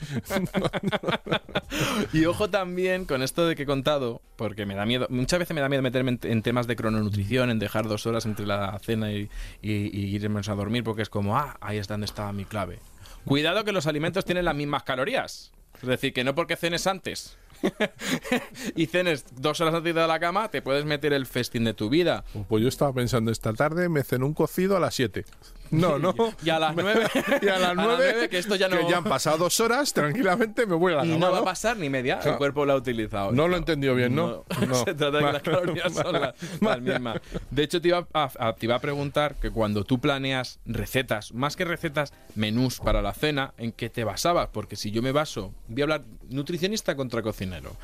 Y ojo también con esto de que he contado, porque me da miedo, muchas veces me da miedo meterme en, en temas de crononutrición, en dejar dos horas entre la cena y, y- y irnos a dormir, porque es como, ah, ahí es donde estaba mi clave. Cuidado que los alimentos tienen las mismas calorías. Es decir, que no porque cenes antes y cenes dos horas antes de la cama, te puedes meter el festín de tu vida. Pues yo estaba pensando esta tarde, me cené un cocido a las 7. No, no. Y a las nueve. y a las 9, que esto ya no. que ya han pasado dos horas, tranquilamente me voy a la y no va a pasar ni media, el cuerpo lo ha utilizado. No lo he entendido bien, ¿no? No. Se trata de que las calorías son las, mismas. De hecho, te iba a, a- te iba a preguntar que cuando tú planeas recetas, más que recetas, menús para la cena, ¿en qué te basabas? Porque si yo me baso, voy a hablar nutricionista contra cocinero.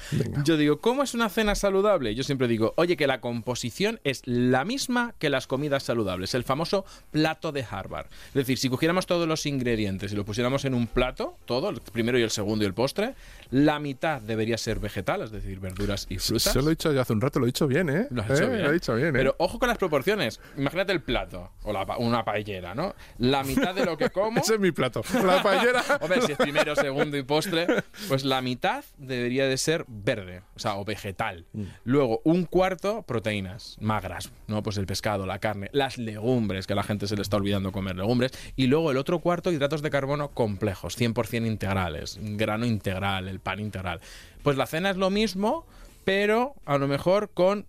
Yo digo, ¿cómo es una cena saludable? Yo siempre digo, oye, que la composición es la misma que las comidas saludables, el famoso plato de Harvard. Es decir, si cogiéramos todos los ingredientes y los pusiéramos en un plato, todo, el primero y el segundo y el postre, la mitad debería ser vegetal, es decir, verduras y frutas. Se lo he dicho yo hace un rato, lo he dicho bien, ¿eh? Lo has Eh, bien. Lo he dicho bien, ¿eh? Pero ojo con las proporciones. Imagínate el plato o la una paellera, ¿no? La mitad de lo que como. Ese es mi plato. La paellera. Hombre, si es primero, segundo y postre, pues la mitad debería de ser verde, o sea, o vegetal. Mm. Luego, un cuarto, proteínas magras, ¿no? Pues el pescado, la carne, las legumbres, que a la gente se le está olvidando comer legumbres. Y luego el otro cuarto, hidratos de carbono complejos, 100% integrales, grano integral, el pan integral. Pues la cena es lo mismo, pero a lo mejor con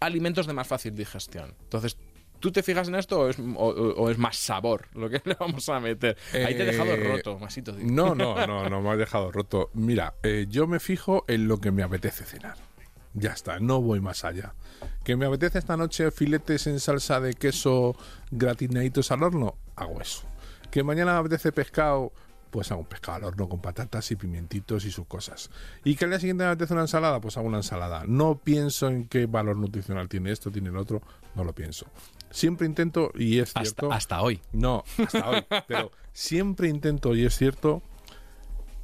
alimentos de más fácil digestión. Entonces, ¿tú te fijas en esto o es, o- o- o es más sabor lo que le vamos a meter? Ahí te he dejado Eh, roto, Masito. No, no, no, no me has dejado roto. Mira, eh, yo me fijo en lo que me apetece cenar. Ya está, no voy más allá. ¿Que me apetece esta noche filetes en salsa de queso gratinaditos al horno? Hago eso. ¿Que mañana me apetece pescado? Pues hago un pescado al horno con patatas y pimientitos y sus cosas. ¿Y que al día siguiente me apetece una ensalada? Pues hago una ensalada. No pienso en qué valor nutricional tiene esto, tiene el otro. No lo pienso. Siempre intento, y es hasta, cierto... hasta hoy. No, hasta hoy. Pero siempre intento, y es cierto,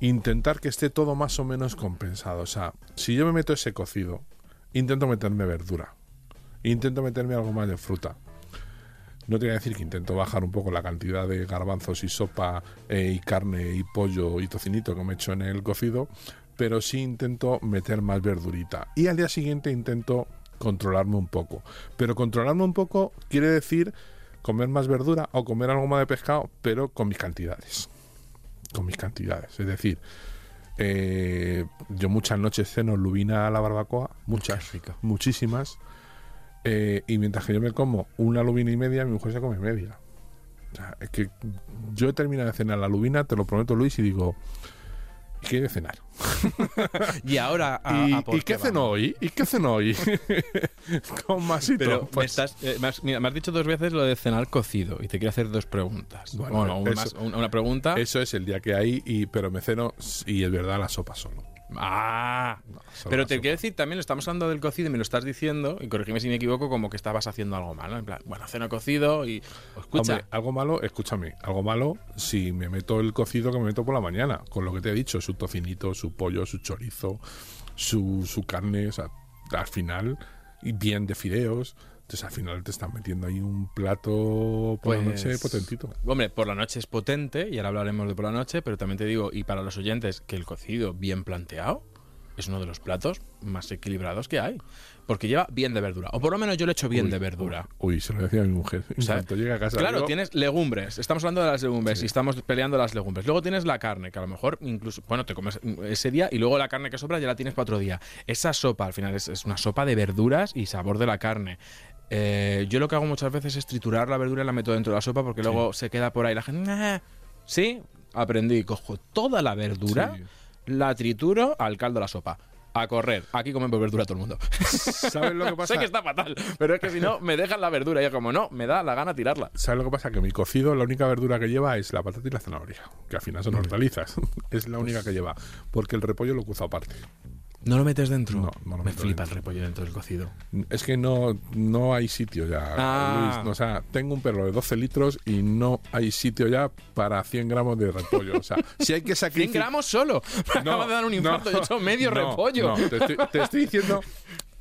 intentar que esté todo más o menos compensado. O sea, si yo me meto ese cocido, intento meterme verdura. Intento meterme algo más de fruta. No te voy a decir que intento bajar un poco la cantidad de garbanzos y sopa eh, y carne y pollo y tocinito que me echo en el cocido, pero sí intento meter más verdurita. Y al día siguiente intento controlarme un poco. Pero controlarme un poco quiere decir comer más verdura o comer algo más de pescado, pero con mis cantidades. Con mis cantidades. Es decir, eh, yo muchas noches ceno lubina a la barbacoa, muchas, muchísimas. eh, y mientras que yo me como una lubina y media, mi mujer se come media. O sea, es que yo he terminado de cenar la lubina, te lo prometo Luis, y digo, ¿y qué cenar? Y ahora, a, ¿Y, a por ¿y qué vamos. cenó hoy? ¿Y qué cenó hoy? Con masito. Pero me, pues, estás, eh, me, has, mira, me has dicho dos veces lo de cenar cocido y te quiero hacer dos preguntas. Bueno, Bueno, un eso- más- un- una pregunta. Eso es el día que hay, y, pero me ceno, y es verdad, la sopa solo. Ah, pero te quiero decir, también lo estamos hablando del cocido y me lo estás diciendo, y corrígeme si me equivoco, como que estabas haciendo algo mal, ¿no? En plan, bueno, ceno cocido y... Escucha, Hombre, algo malo, escúchame, algo malo si me meto el cocido que me meto por la mañana, con lo que te he dicho, su tocinito, su pollo, su chorizo, su, su carne, o sea, al final, y bien de fideos, entonces al final te están metiendo ahí un plato por la Pues, noche potentito. Hombre, por la noche es potente, y ahora hablaremos de por la noche, pero también te digo, y para los oyentes, que el cocido bien planteado es uno de los platos más equilibrados que hay. Porque lleva bien de verdura. O por lo menos yo le echo bien Uy, de verdura. Uy, se lo decía a mi mujer. Cuanto llega a casa. Claro, digo, tienes legumbres. Estamos hablando de las legumbres y estamos peleando las legumbres. Luego tienes la carne, que a lo mejor incluso, bueno, te comes ese día y luego la carne que sobra ya la tienes para otro día. Esa sopa, al final, es, es una sopa de verduras y sabor de la carne. Eh, yo lo que hago muchas veces es triturar la verdura y la meto dentro de la sopa porque luego se queda por ahí la gente. "Nah". Sí, aprendí. Cojo toda la verdura, Sí. la trituro al caldo de la sopa. A correr. Aquí comemos verdura todo el mundo. ¿Sabes lo que pasa? sé que está fatal, pero es que si no, me dejan la verdura. Y como no, me da la gana tirarla. ¿Sabes lo que pasa? Que mi cocido, la única verdura que lleva es la patata y la zanahoria, que al final son hortalizas. es la única que lleva, porque el repollo lo cuzo aparte. ¿No lo metes dentro? No, no lo Me meto flipa dentro. el repollo dentro del cocido. Es que no, no hay sitio ya, Ah. Luis. O sea, tengo un perro de 12 litros y no hay sitio ya para 100 gramos de repollo. O sea, si hay que 100 sacrificar... gramos solo. Me acaba de dar un infarto. Yo he hecho medio no, repollo. no, te, estoy, te estoy diciendo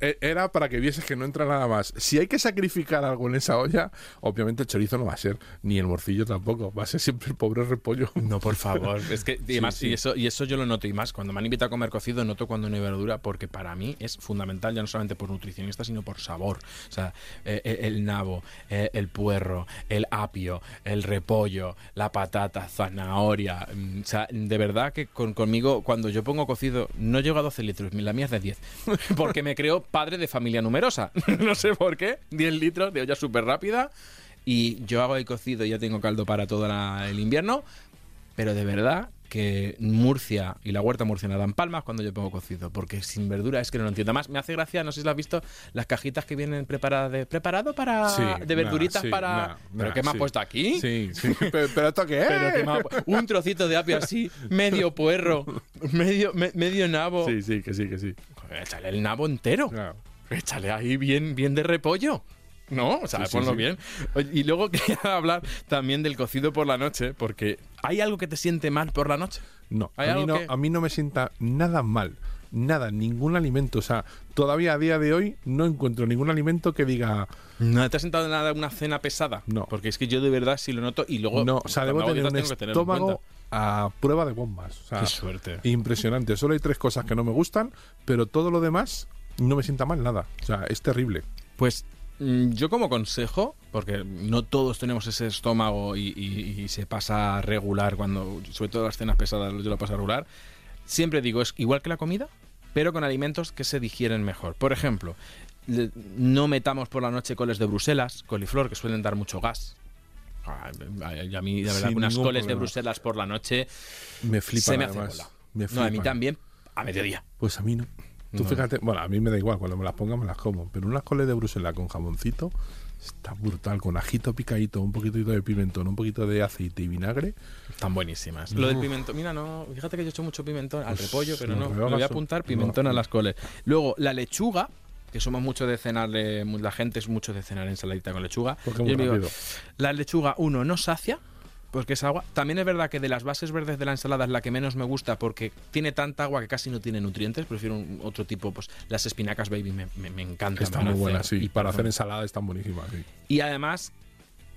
era para que vieses que no entra nada más. Si hay que sacrificar algo en esa olla, obviamente el chorizo no va a ser, ni el morcillo tampoco, va a ser siempre el pobre repollo. No, por favor. Es que y, además, sí. Y, eso, y eso yo lo noto. Y más, cuando me han invitado a comer cocido, noto cuando no hay verdura, porque para mí es fundamental, ya no solamente por nutricionista, sino por sabor. O sea, eh, eh, el nabo, eh, el puerro, el apio, el repollo, la patata, zanahoria. mm, O sea, de verdad que con, conmigo, cuando yo pongo cocido, no llego a 12 litros, la mía es de 10. Porque me creo padre de familia numerosa. no sé por qué. 10 litros de olla súper rápida. Y yo hago el cocido y ya tengo caldo para todo la- el invierno. Pero de verdad que Murcia y la huerta murciana dan palmas cuando yo pongo cocido, porque sin verdura es que no lo entiendo. Más me hace gracia, no sé si lo has visto, las cajitas que vienen preparadas de preparado para Sí, de verduritas nah, sí, para. nah, ¿Pero nah, qué me ha sí. puesto aquí? Sí, sí. Pero, pero esto qué es? Pero ha un trocito de apio así, medio puerro, medio me- medio nabo. Sí, sí, que sí, que sí. Échale el nabo entero. Claro. Échale ahí bien, bien de repollo. ¿No? O sea, Sí, ponlo sí. bien. Y luego quería hablar también del cocido por la noche, porque ¿hay algo que te siente mal por la noche? No, ¿Hay a mí algo no, que- a mí no me sienta nada mal. Nada, ningún alimento. O sea, todavía a día de hoy no encuentro ningún alimento que diga ¿No te has sentado en nada una cena pesada? No. Porque es que yo de verdad sí lo noto y luego. no. O sea, debo tener un estómago cuenta. A prueba de bombas. O sea, Qué suerte. impresionante. Solo hay tres cosas que no me gustan, pero todo lo demás no me sienta mal nada. O sea, es terrible. Pues mm, yo como consejo, porque no todos tenemos ese estómago y, y- y se pasa regular cuando, sobre todo las cenas pesadas, yo lo paso regular, siempre digo, es igual que la comida, pero con alimentos que se digieren mejor. Por ejemplo, no metamos por la noche coles de Bruselas, coliflor, que suelen dar mucho gas. A mí, la verdad, Sin unas coles de. Bruselas por la noche Me flipan se me hace además. bola. Me No, a mí también, a mediodía. Pues a mí no. Tú No. fíjate, bueno, a mí me da igual, cuando me las pongan me las como, pero unas coles de Bruselas con jamoncito está brutal, con ajito picadito, un poquitito de pimentón, un poquito de aceite y vinagre. Están buenísimas. Lo del pimentón, mira, no, fíjate que yo he hecho mucho pimentón al repollo, pero no, lo voy a apuntar pimentón a las coles. Luego, la lechuga, que somos mucho de cenar, la gente es mucho de cenar ensaladita con lechuga. Porque muy digo, la lechuga, uno, no sacia, porque es agua. También es verdad que de las bases verdes de la ensalada es la que menos me gusta porque tiene tanta agua que casi no tiene nutrientes. Prefiero un- otro tipo, pues las espinacas baby me, me, me encantan. Están muy buenas, sí. Y para hacer ensalada están buenísimas, sí. Y además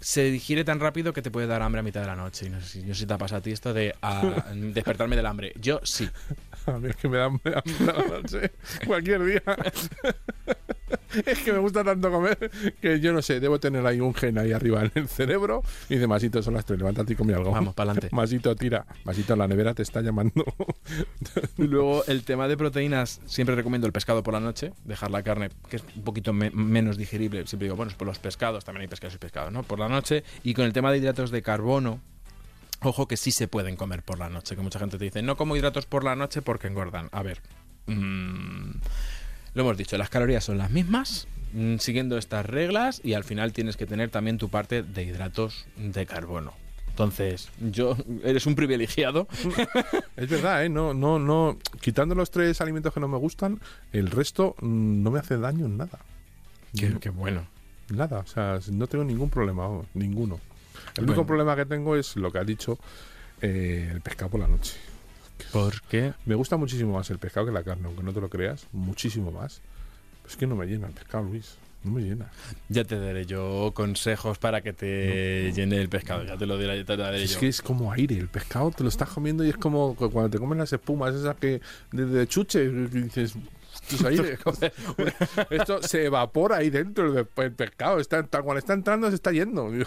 se digiere tan rápido que te puede dar hambre a mitad de la noche. Y no sé si, no sé si te ha pasado a ti esto de ah, despertarme del hambre. Yo sí. A mí es que me da hambre a la noche, cualquier día. es que me gusta tanto comer que yo no sé, debo tener ahí un gen ahí arriba en el cerebro y de Masito son las tres, levántate y come algo. Vamos, pa'lante. Masito, tira. Masito, la nevera te está llamando. Luego el tema de proteínas, siempre recomiendo el pescado por la noche, dejar la carne, que es un poquito me- menos digerible. Siempre digo, bueno, es por los pescados, también hay pescados y pescados, ¿no? Por la noche. Y con el tema de hidratos de carbono, ojo que sí se pueden comer por la noche, que mucha gente te dice, no como hidratos por la noche porque engordan. A ver, mm, lo hemos dicho, las calorías son las mismas, mm, siguiendo estas reglas, y al final tienes que tener también tu parte de hidratos de carbono. Entonces, yo, eres un privilegiado. es verdad, ¿eh? No, no, no. Quitando los tres alimentos que no me gustan, el resto mm, no me hace daño en nada. qué, qué bueno. Nada, o sea, no tengo ningún problema, ninguno. El Bueno. único problema que tengo es lo que has dicho, eh, el pescado por la noche. ¿Por qué? Me gusta muchísimo más el pescado que la carne, aunque no te lo creas, muchísimo más. Es que no me llena el pescado, Luis, no me llena. Ya te daré yo consejos para que te llene el pescado. Ya te lo diré, ya te lo daré Es yo. que es como aire, el pescado te lo estás comiendo y es como cu- cuando te comen las espumas esas que de, de chuche, y dices, esto es aire. Esto se evapora ahí dentro del el pescado, está, tal cual está entrando se está yendo.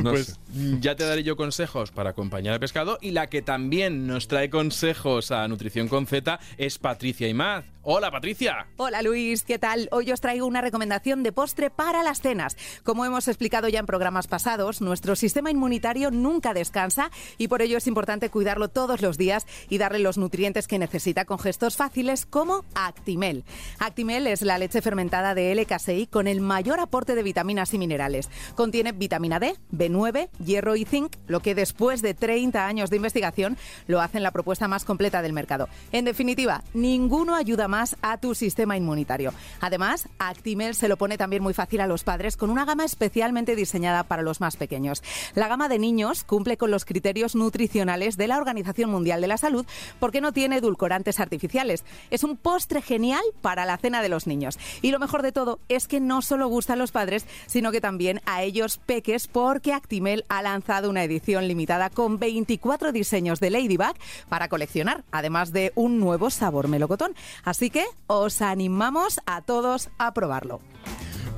No pues sé. ya te daré yo consejos para acompañar al pescado y la que también nos trae consejos a Nutrición con Z es Patricia Imaz. Hola Patricia. Hola Luis, ¿qué tal? Hoy os traigo una recomendación de postre para las cenas. Como hemos explicado ya en programas pasados, nuestro sistema inmunitario nunca descansa y por ello es importante cuidarlo todos los días y darle los nutrientes que necesita con gestos fáciles como Actimel. Actimel es la leche fermentada de LKSI con el mayor aporte de vitaminas y minerales. Contiene vitamina D, B9, hierro y zinc, lo que después de 30 años de investigación lo hacen la propuesta más completa del mercado. En definitiva, ninguno ayuda más a tu sistema inmunitario. Además, Actimel se lo pone también muy fácil a los padres con una gama especialmente diseñada para los más pequeños. La gama de niños cumple con los criterios nutricionales de la Organización Mundial de la Salud porque no tiene edulcorantes artificiales. Es un postre genial para la cena de los niños. Y lo mejor de todo es que no solo gustan los padres, sino que también a ellos peques, porque Actimel ha lanzado una edición limitada con 24 diseños de Ladybug para coleccionar, además de un nuevo sabor melocotón. Así que os animamos a todos a probarlo.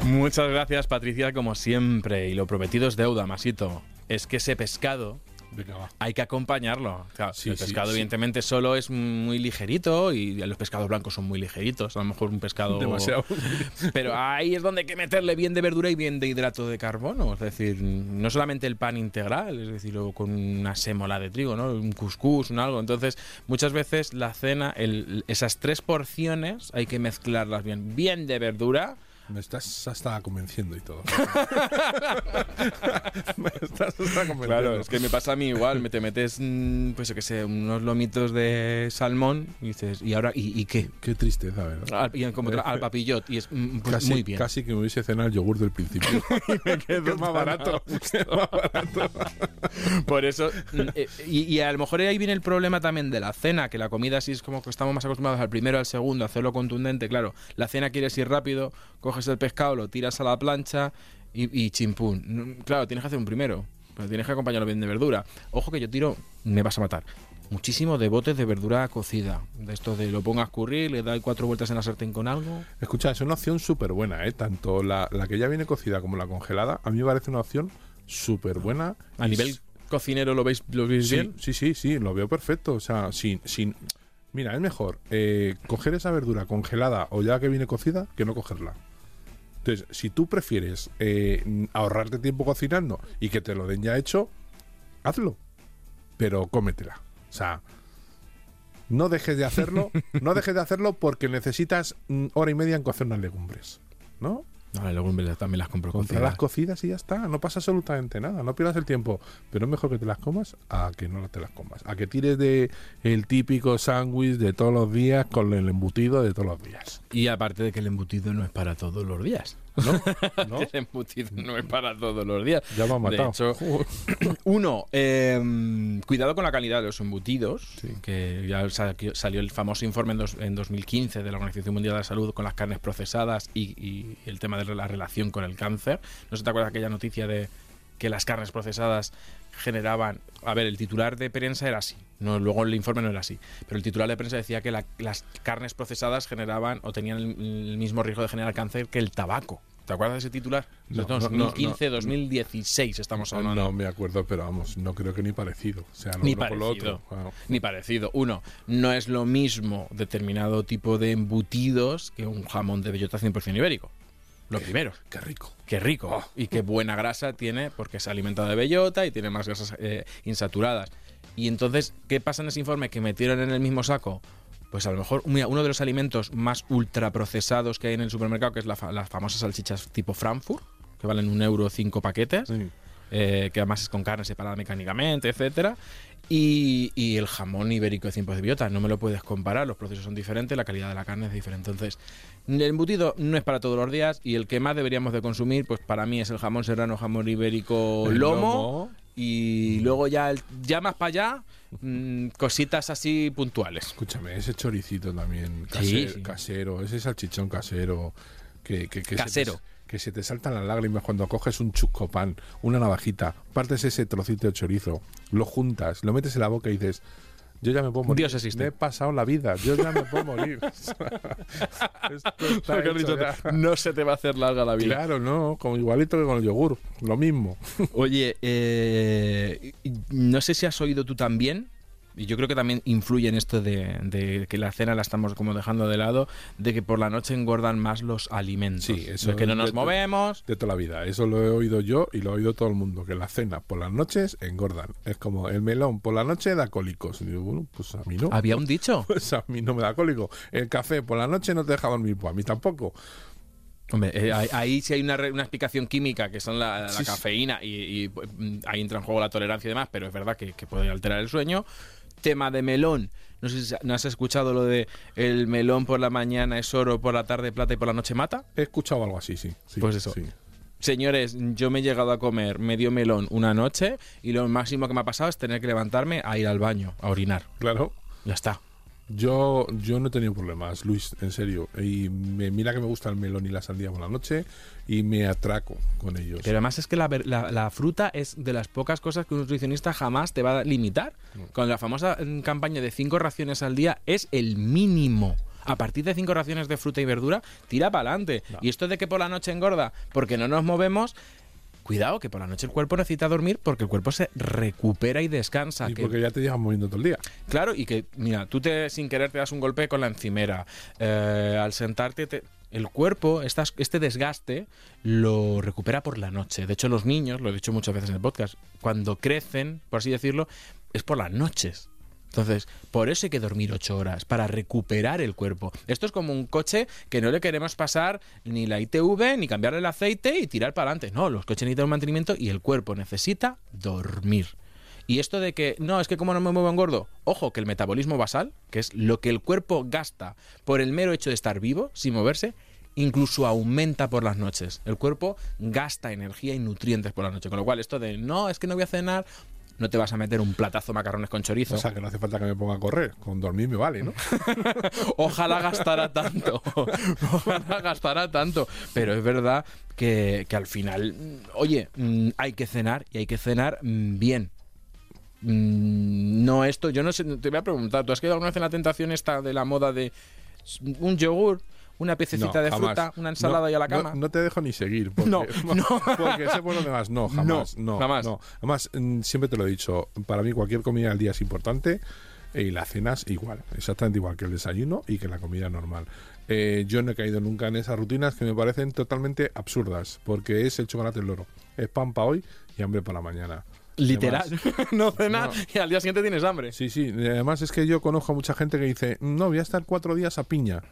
Muchas gracias, Patricia, como siempre. Y lo prometido es deuda, Masito. Es que ese pescado Venga, va. hay que acompañarlo. Claro, Sí, el pescado, sí. evidentemente, solo es muy ligerito y los pescados blancos son muy ligeritos. A lo mejor un pescado. Demasiado. Pero ahí es donde hay que meterle bien de verdura y bien de hidrato de carbono. Es decir, no solamente el pan integral, es decir, con una sémola de trigo, ¿no? Un cuscús, un algo. Entonces, muchas veces la cena, el- esas tres porciones hay que mezclarlas bien. Bien de verdura. Me estás hasta convenciendo y todo. me estás hasta convenciendo. Claro, es que me pasa a mí igual. Me te metes, mm, pues yo que sé, unos lomitos de salmón y dices, ¿y ahora? ¿Y, y qué? Qué tristeza, ¿verdad? Al, y al papillot. Y es mm, pues casi, muy bien. casi que me hubiese cenado el yogur del principio. que es más barato. más barato. Por eso, mm, eh, y, y a lo mejor ahí viene el problema también de la cena, que la comida así es como que estamos más acostumbrados al primero, al segundo, hacerlo contundente. Claro, la cena quieres ir rápido, coges el pescado, lo tiras a la plancha y, y chimpún. Mm, Claro, tienes que hacer un primero, pero tienes que acompañarlo bien de verdura. Ojo que yo tiro, me vas a matar. Muchísimo de botes de verdura cocida. De esto de lo pongas a escurrir, le das cuatro vueltas en la sartén con algo. Escucha, es una opción súper buena, ¿eh? Tanto la, la que ya viene cocida como la congelada, a mí me parece una opción súper buena. A Y nivel cocinero, ¿lo veis, lo veis sí, bien? sí, sí, sí, lo veo perfecto. O sea, sin... sin mira, es mejor eh, coger esa verdura congelada o ya que viene cocida que no cogerla. Entonces, si tú prefieres eh, ahorrarte tiempo cocinando y que te lo den ya hecho, hazlo. Pero cómetela. O sea, no dejes de hacerlo. no dejes de hacerlo porque necesitas mm, hora y media en cocer unas legumbres. ¿No? No, las legumbres también las compro cocidas. las cocidas y ya está. No pasa absolutamente nada. No pierdas el tiempo. Pero es mejor que te las comas a que no te las comas. A que tires de el típico sándwich de todos los días con el embutido de todos los días. Y aparte de que el embutido no es para todos los días. ¿No? ¿No? El embutido no es para todos los días. Ya me ha matado. De hecho, uno, eh, cuidado con la calidad de los embutidos, que ya salió el famoso informe en, dos- en 2015 de la Organización Mundial de la Salud con las carnes procesadas y, y el tema de la relación con el cáncer. ¿No se te acuerdas aquella noticia de que las carnes procesadas generaban... A ver, el titular de prensa era así, no, luego el informe no era así, pero el titular de prensa decía que la- las carnes procesadas generaban o tenían el, el mismo riesgo de generar cáncer que el tabaco. ¿Te acuerdas de ese titular? No, no, no, 2015, no. 2016 estamos hablando. No me acuerdo, pero vamos, no creo que ni parecido. O sea, Ni uno con lo parecido. otro. Ni parecido. Uno, no es lo mismo determinado tipo de embutidos que un jamón de bellota 100% ibérico. Lo primero. Qué rico. Qué rico. Y qué buena grasa tiene porque se alimenta de bellota y tiene más grasas eh, insaturadas. Y entonces, ¿qué pasa en ese informe? Que metieron en el mismo saco, pues a lo mejor mira, uno de los alimentos más ultraprocesados que hay en el supermercado, que es la fa- las famosas salchichas tipo Frankfurt, que valen un euro cinco paquetes Sí. eh, que además es con carne separada mecánicamente, etcétera. Y, y el jamón ibérico de 100% de biota, no me lo puedes comparar, los procesos son diferentes, la calidad de la carne es diferente. Entonces, el embutido no es para todos los días y el que más deberíamos de consumir, pues para mí es el jamón serrano, jamón ibérico, El lomo, lomo. y luego ya, el- ya más para allá, mm, cositas así puntuales. Escúchame, ese choricito también casero, sí. casero, ese salchichón casero. Que, que, que Casero. Se que se te saltan las lágrimas cuando coges un chusco pan, una navajita, partes ese trocito de chorizo, lo juntas, lo metes en la boca y dices, yo ya me puedo morir. Dios existe. Me he pasado la vida, yo ya me puedo morir. Esto no se te va a hacer larga la vida. Claro, no, como igualito que con el yogur, lo mismo. Oye, eh, no sé si has oído tú también, y yo creo que también influye en esto de, de que la cena la estamos como dejando de lado, de que por la noche engordan más los alimentos. Sí, eso De que no nos de- movemos. De toda la vida. Eso lo he oído yo y lo ha oído todo el mundo. Que la cena por las noches engordan. Es como el melón por la noche da cólicos. Y digo, bueno, pues a mí no. Había un dicho. Pues a mí no me da cólico. El café por la noche no te deja dormir, pues a mí tampoco. Hombre, eh, ahí, sí hay una, una explicación química que son la, la Sí, sí. cafeína y, y, pues, ahí entra en juego la tolerancia y demás, pero es verdad que, que puede alterar el sueño. Tema de melón. No sé si no has escuchado lo de el melón por la mañana es oro, por la tarde plata y por la noche mata. He escuchado algo así, sí. sí, Pues eso. sí. Señores, yo me he llegado a comer medio melón una noche y lo máximo que me ha pasado es tener que levantarme a ir al baño, a orinar. Claro. Ya está. Yo, yo no he tenido problemas, Luis, en serio. Y me, mira que me gusta el melón y la sandía por la noche y me atraco con ellos. Pero además es que la, la- la fruta es de las pocas cosas que un nutricionista jamás te va a limitar. Con la famosa mm, campaña de cinco raciones al día es el mínimo. A partir de cinco raciones de fruta y verdura, tira para adelante. Y esto de que por la noche engorda porque no nos movemos, cuidado, que por la noche el cuerpo necesita dormir porque el cuerpo se recupera y descansa. y que- porque ya te llevas moviendo todo el día. Claro, y que, mira, tú te sin querer te das un golpe con la encimera. Eh, al sentarte, te- el cuerpo, estas- este desgaste, lo recupera por la noche. De hecho, los niños, lo he dicho muchas veces en el podcast, cuando crecen, por así decirlo, es por las noches. Entonces, por eso hay que dormir ocho horas, para recuperar el cuerpo. Esto es como un coche que no le queremos pasar ni la ITV, ni cambiar el aceite y tirar para adelante. No, los coches necesitan un mantenimiento y el cuerpo necesita dormir. Y esto de que, no, es que como no me muevo engordo, ojo, que el metabolismo basal, que es lo que el cuerpo gasta por el mero hecho de estar vivo, sin moverse, incluso aumenta por las noches. El cuerpo gasta energía y nutrientes por la noche. Con lo cual, esto de, no, es que no voy a cenar, no te vas a meter un platazo de macarrones con chorizo. O sea, que no hace falta que me ponga a correr. Con dormir me vale, ¿no? Ojalá gastara tanto. Ojalá gastara tanto. Pero es verdad que, que al final, oye, mm, hay que cenar y hay que cenar mm, bien. Mm, No esto, yo no sé, te voy a preguntar, ¿tú has quedado alguna vez en la tentación esta de la moda de un yogur, una piececita No, de jamás. fruta, una ensalada No, y a la cama? No, te dejo ni seguir. Porque, No, no. Porque sé por dónde vas. No, jamás. No, No, jamás. no. Además, mm, siempre te lo he dicho. Para mí, cualquier comida al día es importante. eh, Y la cena es igual, exactamente igual que el desayuno y que la comida normal. Eh, yo no he caído nunca en esas rutinas que me parecen totalmente absurdas, porque es el chocolate el loro. Es pan para hoy y hambre para mañana. Literal, Además- no cenar No. y al día siguiente tienes hambre. Sí, sí. Además es que yo conozco a mucha gente que dice, no, voy a estar cuatro días a piña.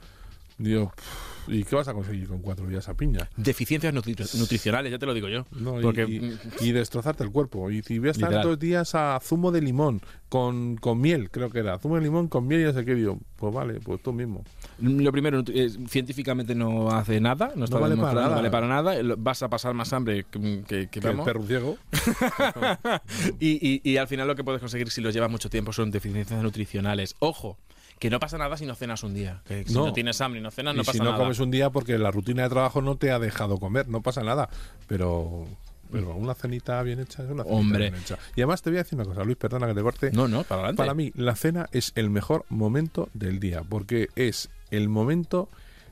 Digo, "Pff, ¿y qué vas a conseguir con cuatro días a piña? Deficiencias nutri- nutricionales, ya te lo digo yo. No, y- Porque y, y destrozarte el cuerpo. Y si voy a estar Literal. dos días a zumo de limón con, con miel, creo que era. Zumo de limón con miel y no sé qué. Digo, pues vale, pues tú mismo. Lo primero, eh, científicamente no hace nada, no, está vale para demostrado, no nada. vale para nada. Lo- Vas a pasar más hambre que, que- que Que el perro ciego. Y, y- al final lo que puedes conseguir si los llevas mucho tiempo son deficiencias nutricionales. Ojo, que no pasa nada si no cenas un día. Que si No. no, tienes hambre y no cenas, y no pasa si no nada. comes un día porque la rutina de trabajo no te ha dejado comer, no pasa nada. Pero, pero una cenita bien hecha es una cenita Hombre. bien hecha. Y además te voy a decir una cosa, Luis, perdona que te corte. No, no, para adelante. Para mí, la cena es el mejor momento del día, porque es el momento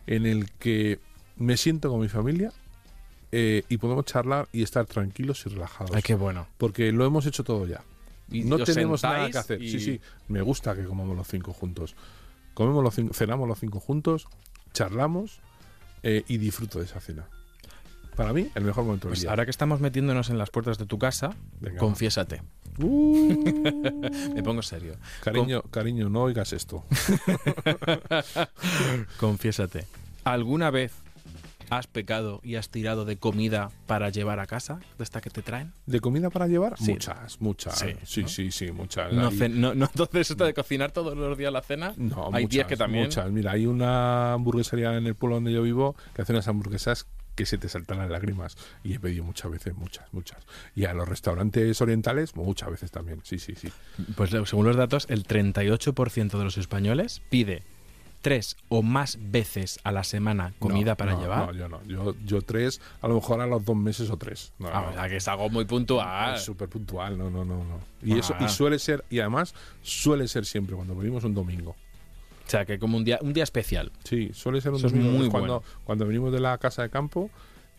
en el que me siento con mi familia eh, y podemos charlar y estar tranquilos y relajados. Ay, qué bueno. Porque lo hemos hecho todo ya. Y no os tenemos nada que hacer. y- Sí, sí, me gusta que comamos los cinco juntos. Comemos los cinco, cenamos los cinco juntos, charlamos eh, y disfruto de esa cena. Para mí, el mejor momento del Pues día. ahora que estamos metiéndonos en las puertas de tu casa, Venga, confiésate. Uh, Me pongo serio. cariño, cariño, no oigas esto. Confiésate. ¿Alguna vez has pecado y has tirado de comida para llevar a casa de esta que te traen? ¿De comida para llevar? Sí. Muchas, muchas. Sí, Sí, ¿no? sí, sí, muchas. No, Hay- ce- no- no, entonces esto de cocinar todos los días la cena. No, hay muchas, días que también. Muchas. Mira, hay una hamburguesería en el pueblo donde yo vivo que hace unas hamburguesas que se te saltan las lágrimas. Y he pedido muchas veces, muchas, muchas. Y a los restaurantes orientales, muchas veces también. Sí, sí, sí. Pues según los datos, el 38% de los españoles pide tres o más veces a la semana comida No, para no, llevar. No, yo no. Yo, yo tres, a lo mejor a los dos meses o tres. No, Ah, no. o sea, que es algo muy puntual. Súper puntual, no, no, no, no. Y eso, Ah. y suele ser, y además suele ser siempre cuando venimos un domingo. O sea, que como un día, un día especial. Sí, suele ser un Eso es domingo. muy cuando, bueno. cuando venimos de la casa de campo,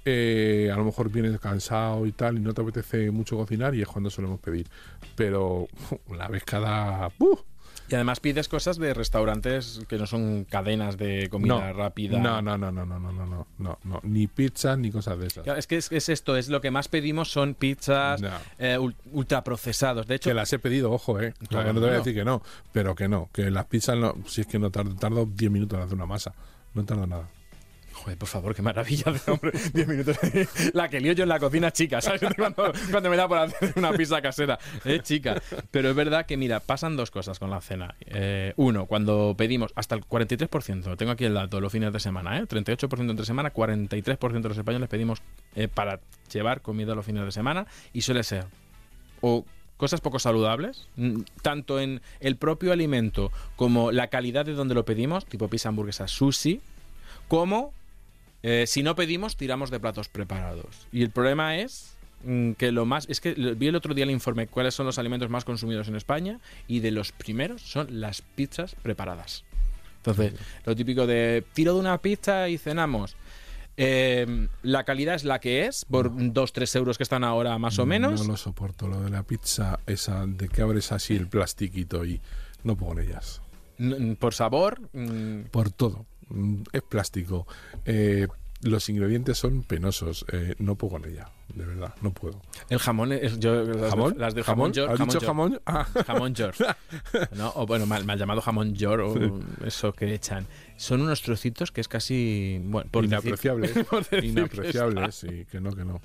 eh, a lo mejor vienes cansado y tal, y no te apetece mucho cocinar, y es cuando solemos pedir. Pero una vez cada. ¡uh! Y además pides cosas de restaurantes que no son cadenas de comida no, rápida. No, no, no, no, no, no, no, no, no, no. Ni pizzas ni cosas de esas. Claro, Es que es, es esto, es lo que más pedimos son pizzas No. eh, ul- ultraprocesados. De hecho, Que las he pedido, ojo, eh. Claro, que no te voy a decir que no, pero que no. Que las pizzas no. Si es que no tardo, tardo 10 minutos en hacer una masa. No tardo nada. Joder, por favor, qué maravilla de hombre. 10 minutos. La que lío yo en la cocina, chica, ¿sabes? Cuando, cuando me da por hacer una pizza casera, ¿eh, chica? Pero es verdad que, mira, pasan dos cosas con la cena. Eh, uno, cuando pedimos hasta el 43%, tengo aquí el dato, los fines de semana, ¿eh? 38% entre semana, 43% de los españoles pedimos eh, para llevar comida los fines de semana y suele ser o cosas poco saludables, mm, tanto en el propio alimento como la calidad de donde lo pedimos, tipo pizza, hamburguesa, sushi, como eh, si no pedimos, tiramos de platos preparados. Y el problema es mm, que lo más... Es que vi el otro día el informe cuáles son los alimentos más consumidos en España y de los primeros son las pizzas preparadas. Entonces, lo típico de tiro de una pizza y cenamos. Eh, la calidad es la que es, por 2-3 euros que están ahora más o menos. No lo soporto, lo de la pizza, esa de que abres así el plastiquito y no puedo con ellas. Por sabor, mm, Por todo. Mm, Es plástico. Eh, los ingredientes son penosos. Eh, no puedo con ella. De verdad, no puedo. el jamón, es, yo, las de- ¿Jamón? las de jamón, york, ¿Has jamón dicho york. jamón? Ah. Jamón york. ¿no? O bueno, mal, mal llamado jamón york o eso que echan. Son unos trocitos que es casi... Bueno, por decir- por decir que Inapreciables, sí, que no, que no.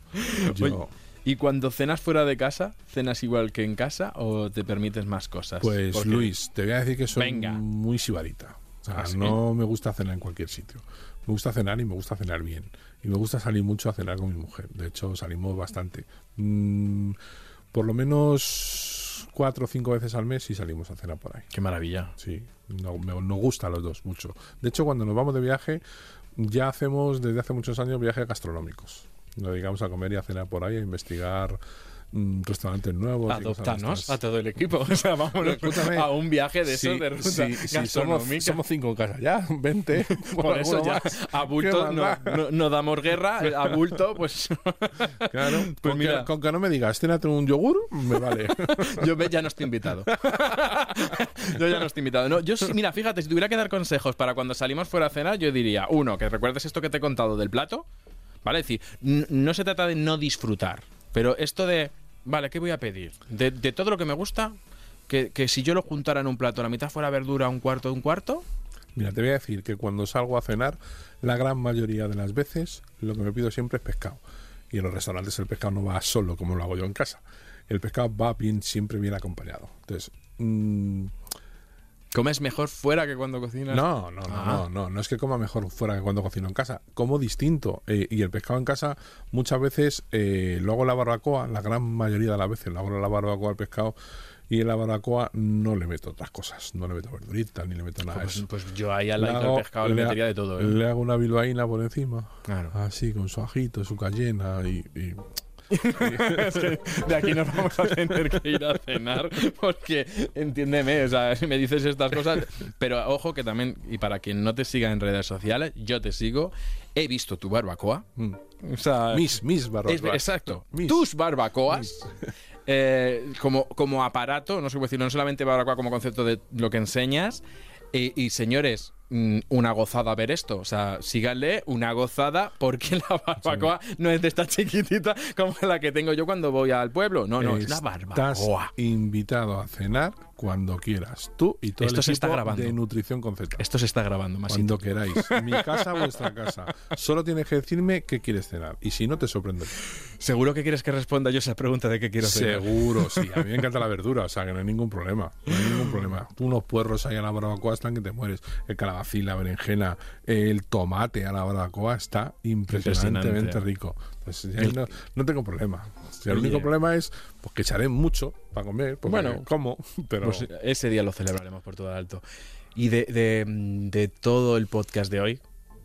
Yo, Oye, ¿Y cuando cenas fuera de casa, cenas igual que en casa o te permites más cosas? pues Luis, te voy a decir que soy Venga. muy sibarita. O sea, ¿Ah, no me gusta cenar en cualquier sitio. Me gusta cenar y me gusta cenar bien. Y me gusta salir mucho a cenar con mi mujer. De hecho, salimos bastante. Mm, por lo menos cuatro o cinco veces al mes y salimos a cenar por ahí. Qué maravilla. Sí, no- me- nos gusta a los dos mucho. De hecho, cuando nos vamos de viaje, ya hacemos desde hace muchos años viajes gastronómicos. Nos dedicamos a comer y a cenar por ahí, a investigar restaurantes nuevos. Adoptanos a todo el equipo. O sea, vámonos a un viaje de Sí, esos de ruta sí, sí, somos, somos cinco en casa ya, 20. Por eso ya a bulto ¿Qué no, damos guerra, a bulto pues Claro, Pues con, mira. que, con que no me digas, cénate un yogur, me vale. yo ya no estoy invitado. yo ya no estoy invitado. No, yo sí- mira, fíjate, si tuviera que dar consejos para cuando salimos fuera a cenar, yo diría, uno, que recuerdes esto que te he contado del plato, ¿vale? Es decir, no se trata de no disfrutar, pero esto de, vale, ¿qué voy a pedir? De, de todo lo que me gusta, que, que si yo lo juntara en un plato, la mitad fuera verdura, un cuarto, un cuarto, Mira, te voy a decir que cuando salgo a cenar, la gran mayoría de las veces lo que me pido siempre es pescado. Y en los restaurantes el pescado no va solo como lo hago yo en casa. El pescado va bien, siempre bien acompañado. Entonces, mm, comes mejor fuera que cuando cocinas. no, no, no, Ah. no, no, no es que coma mejor fuera que cuando cocino en casa. Como distinto. Eh, y el pescado en casa muchas veces eh, lo hago la barbacoa, la gran mayoría de las veces lo hago la barbacoa al pescado. Y en la barbacoa no le meto otras cosas, no le meto verduritas ni le meto nada Pues, pues yo ahí al lado del pescado le le ha- metería de todo, ¿eh? Le hago una bilbaína por encima. Claro. Así, con su ajito, su cayena y... y- Es que de aquí nos vamos a tener que ir a cenar porque, entiéndeme, o sea, si me dices estas cosas, pero ojo que también, y para quien no te siga en redes sociales, yo te sigo, he visto tu barbacoa, mm. o sea, Mis, mis barbacoas. exacto, Mis. tus barbacoas eh, como, como aparato, no sé cómo decirlo, no solamente barbacoa como concepto de lo que enseñas, y, y, señores, una gozada ver esto. O sea, síganle una gozada porque la barbacoa no es de esta chiquitita como la que tengo yo cuando voy al pueblo. No, no, es una Estás barbacoa. invitado a cenar cuando quieras. Tú y todo Esto el se está equipo grabando. de Nutrición con Z. Esto se está grabando, más Cuando queráis. Mi casa, vuestra casa. Solo tienes que decirme qué quieres cenar. Y si no, te sorprende. ¿Seguro que quieres que responda yo esa pregunta de qué quiero cenar? Seguro, sí. A mí me encanta la verdura, o sea que no hay ningún problema. No hay ningún problema. Tú unos puerros ahí a la barbacoa están que te mueres. El calabacín, la berenjena, el tomate a la barbacoa está impresionantemente Impresionante. rico. Entonces, ya ahí no, no tengo problema. El Oye. único problema es pues, que echaré mucho para comer, porque Bueno, como, pero Pues ese día lo celebraremos por todo el alto. Y de, de- de todo el podcast de hoy,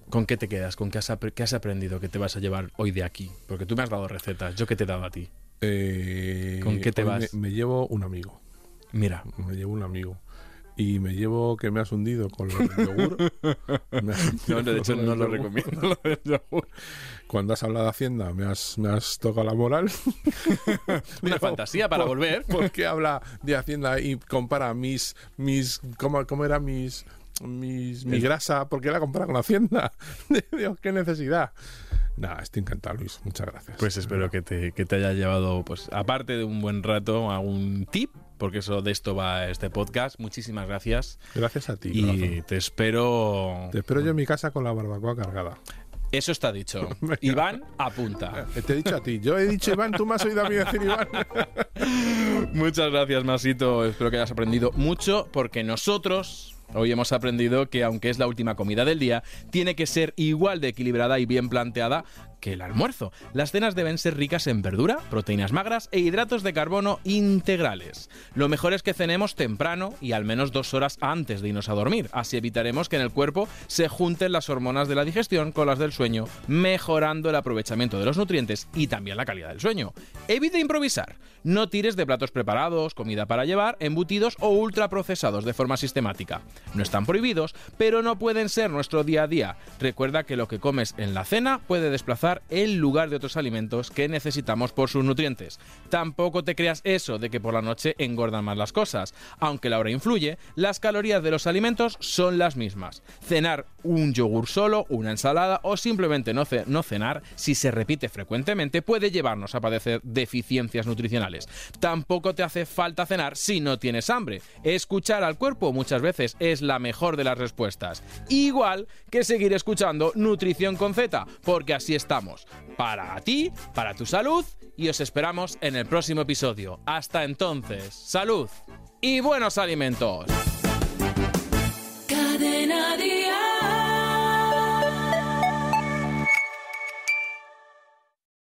¿con qué te quedas? ¿Con qué has, qué has aprendido que te vas a llevar hoy de aquí? Porque tú me has dado recetas, ¿yo qué te he dado a ti? eh, ¿Con qué te vas? Me, me llevo un amigo. Mira, Me llevo un amigo. Y me llevo que me has hundido con lo del yogur. No, de hecho no lo yogur. recomiendo. lo del yogur. Cuando has hablado de Hacienda, me has, me has tocado la moral. Una Digo, fantasía para ¿por- volver. ¿Por qué habla de Hacienda y compara mis. mis ¿Cómo, cómo era mis. mis mi grasa? ¿Por qué la compara con Hacienda? Dios, qué necesidad. Nada, estoy encantado, Luis. Muchas gracias. Pues espero que te, que te haya llevado, pues aparte de un buen rato, algún tip, porque eso de esto va este podcast. Muchísimas gracias. Gracias a ti. Y corazón. te espero. Te espero yo en mi casa con la barbacoa cargada. Eso está dicho. Iván, apunta. Te he dicho a ti. Yo he dicho Iván, tú me has oído a mí decir Iván. Muchas gracias, Masito. Espero que hayas aprendido mucho porque nosotros hoy hemos aprendido que aunque es la última comida del día, tiene que ser igual de equilibrada y bien planteada el almuerzo. Las cenas deben ser ricas en verdura, proteínas magras e hidratos de carbono integrales. Lo mejor es que cenemos temprano y al menos dos horas antes de irnos a dormir. Así evitaremos que en el cuerpo se junten las hormonas de la digestión con las del sueño, mejorando el aprovechamiento de los nutrientes y también la calidad del sueño. Evite improvisar. No tires de platos preparados, comida para llevar, embutidos o ultraprocesados de forma sistemática. No están prohibidos, pero no pueden ser nuestro día a día. Recuerda que lo que comes en la cena puede desplazar el lugar de otros alimentos que necesitamos por sus nutrientes. Tampoco te creas eso de que por la noche engordan más las cosas. Aunque la hora influye, las calorías de los alimentos son las mismas. Cenar un yogur solo, una ensalada o simplemente no, no cenar, si se repite frecuentemente, puede llevarnos a padecer deficiencias nutricionales. Tampoco te hace falta cenar si no tienes hambre. Escuchar al cuerpo muchas veces es la mejor de las respuestas. Igual que seguir escuchando Nutrición con Z, porque así Para ti, para tu salud y os esperamos en el próximo episodio. Hasta entonces, salud y buenos alimentos.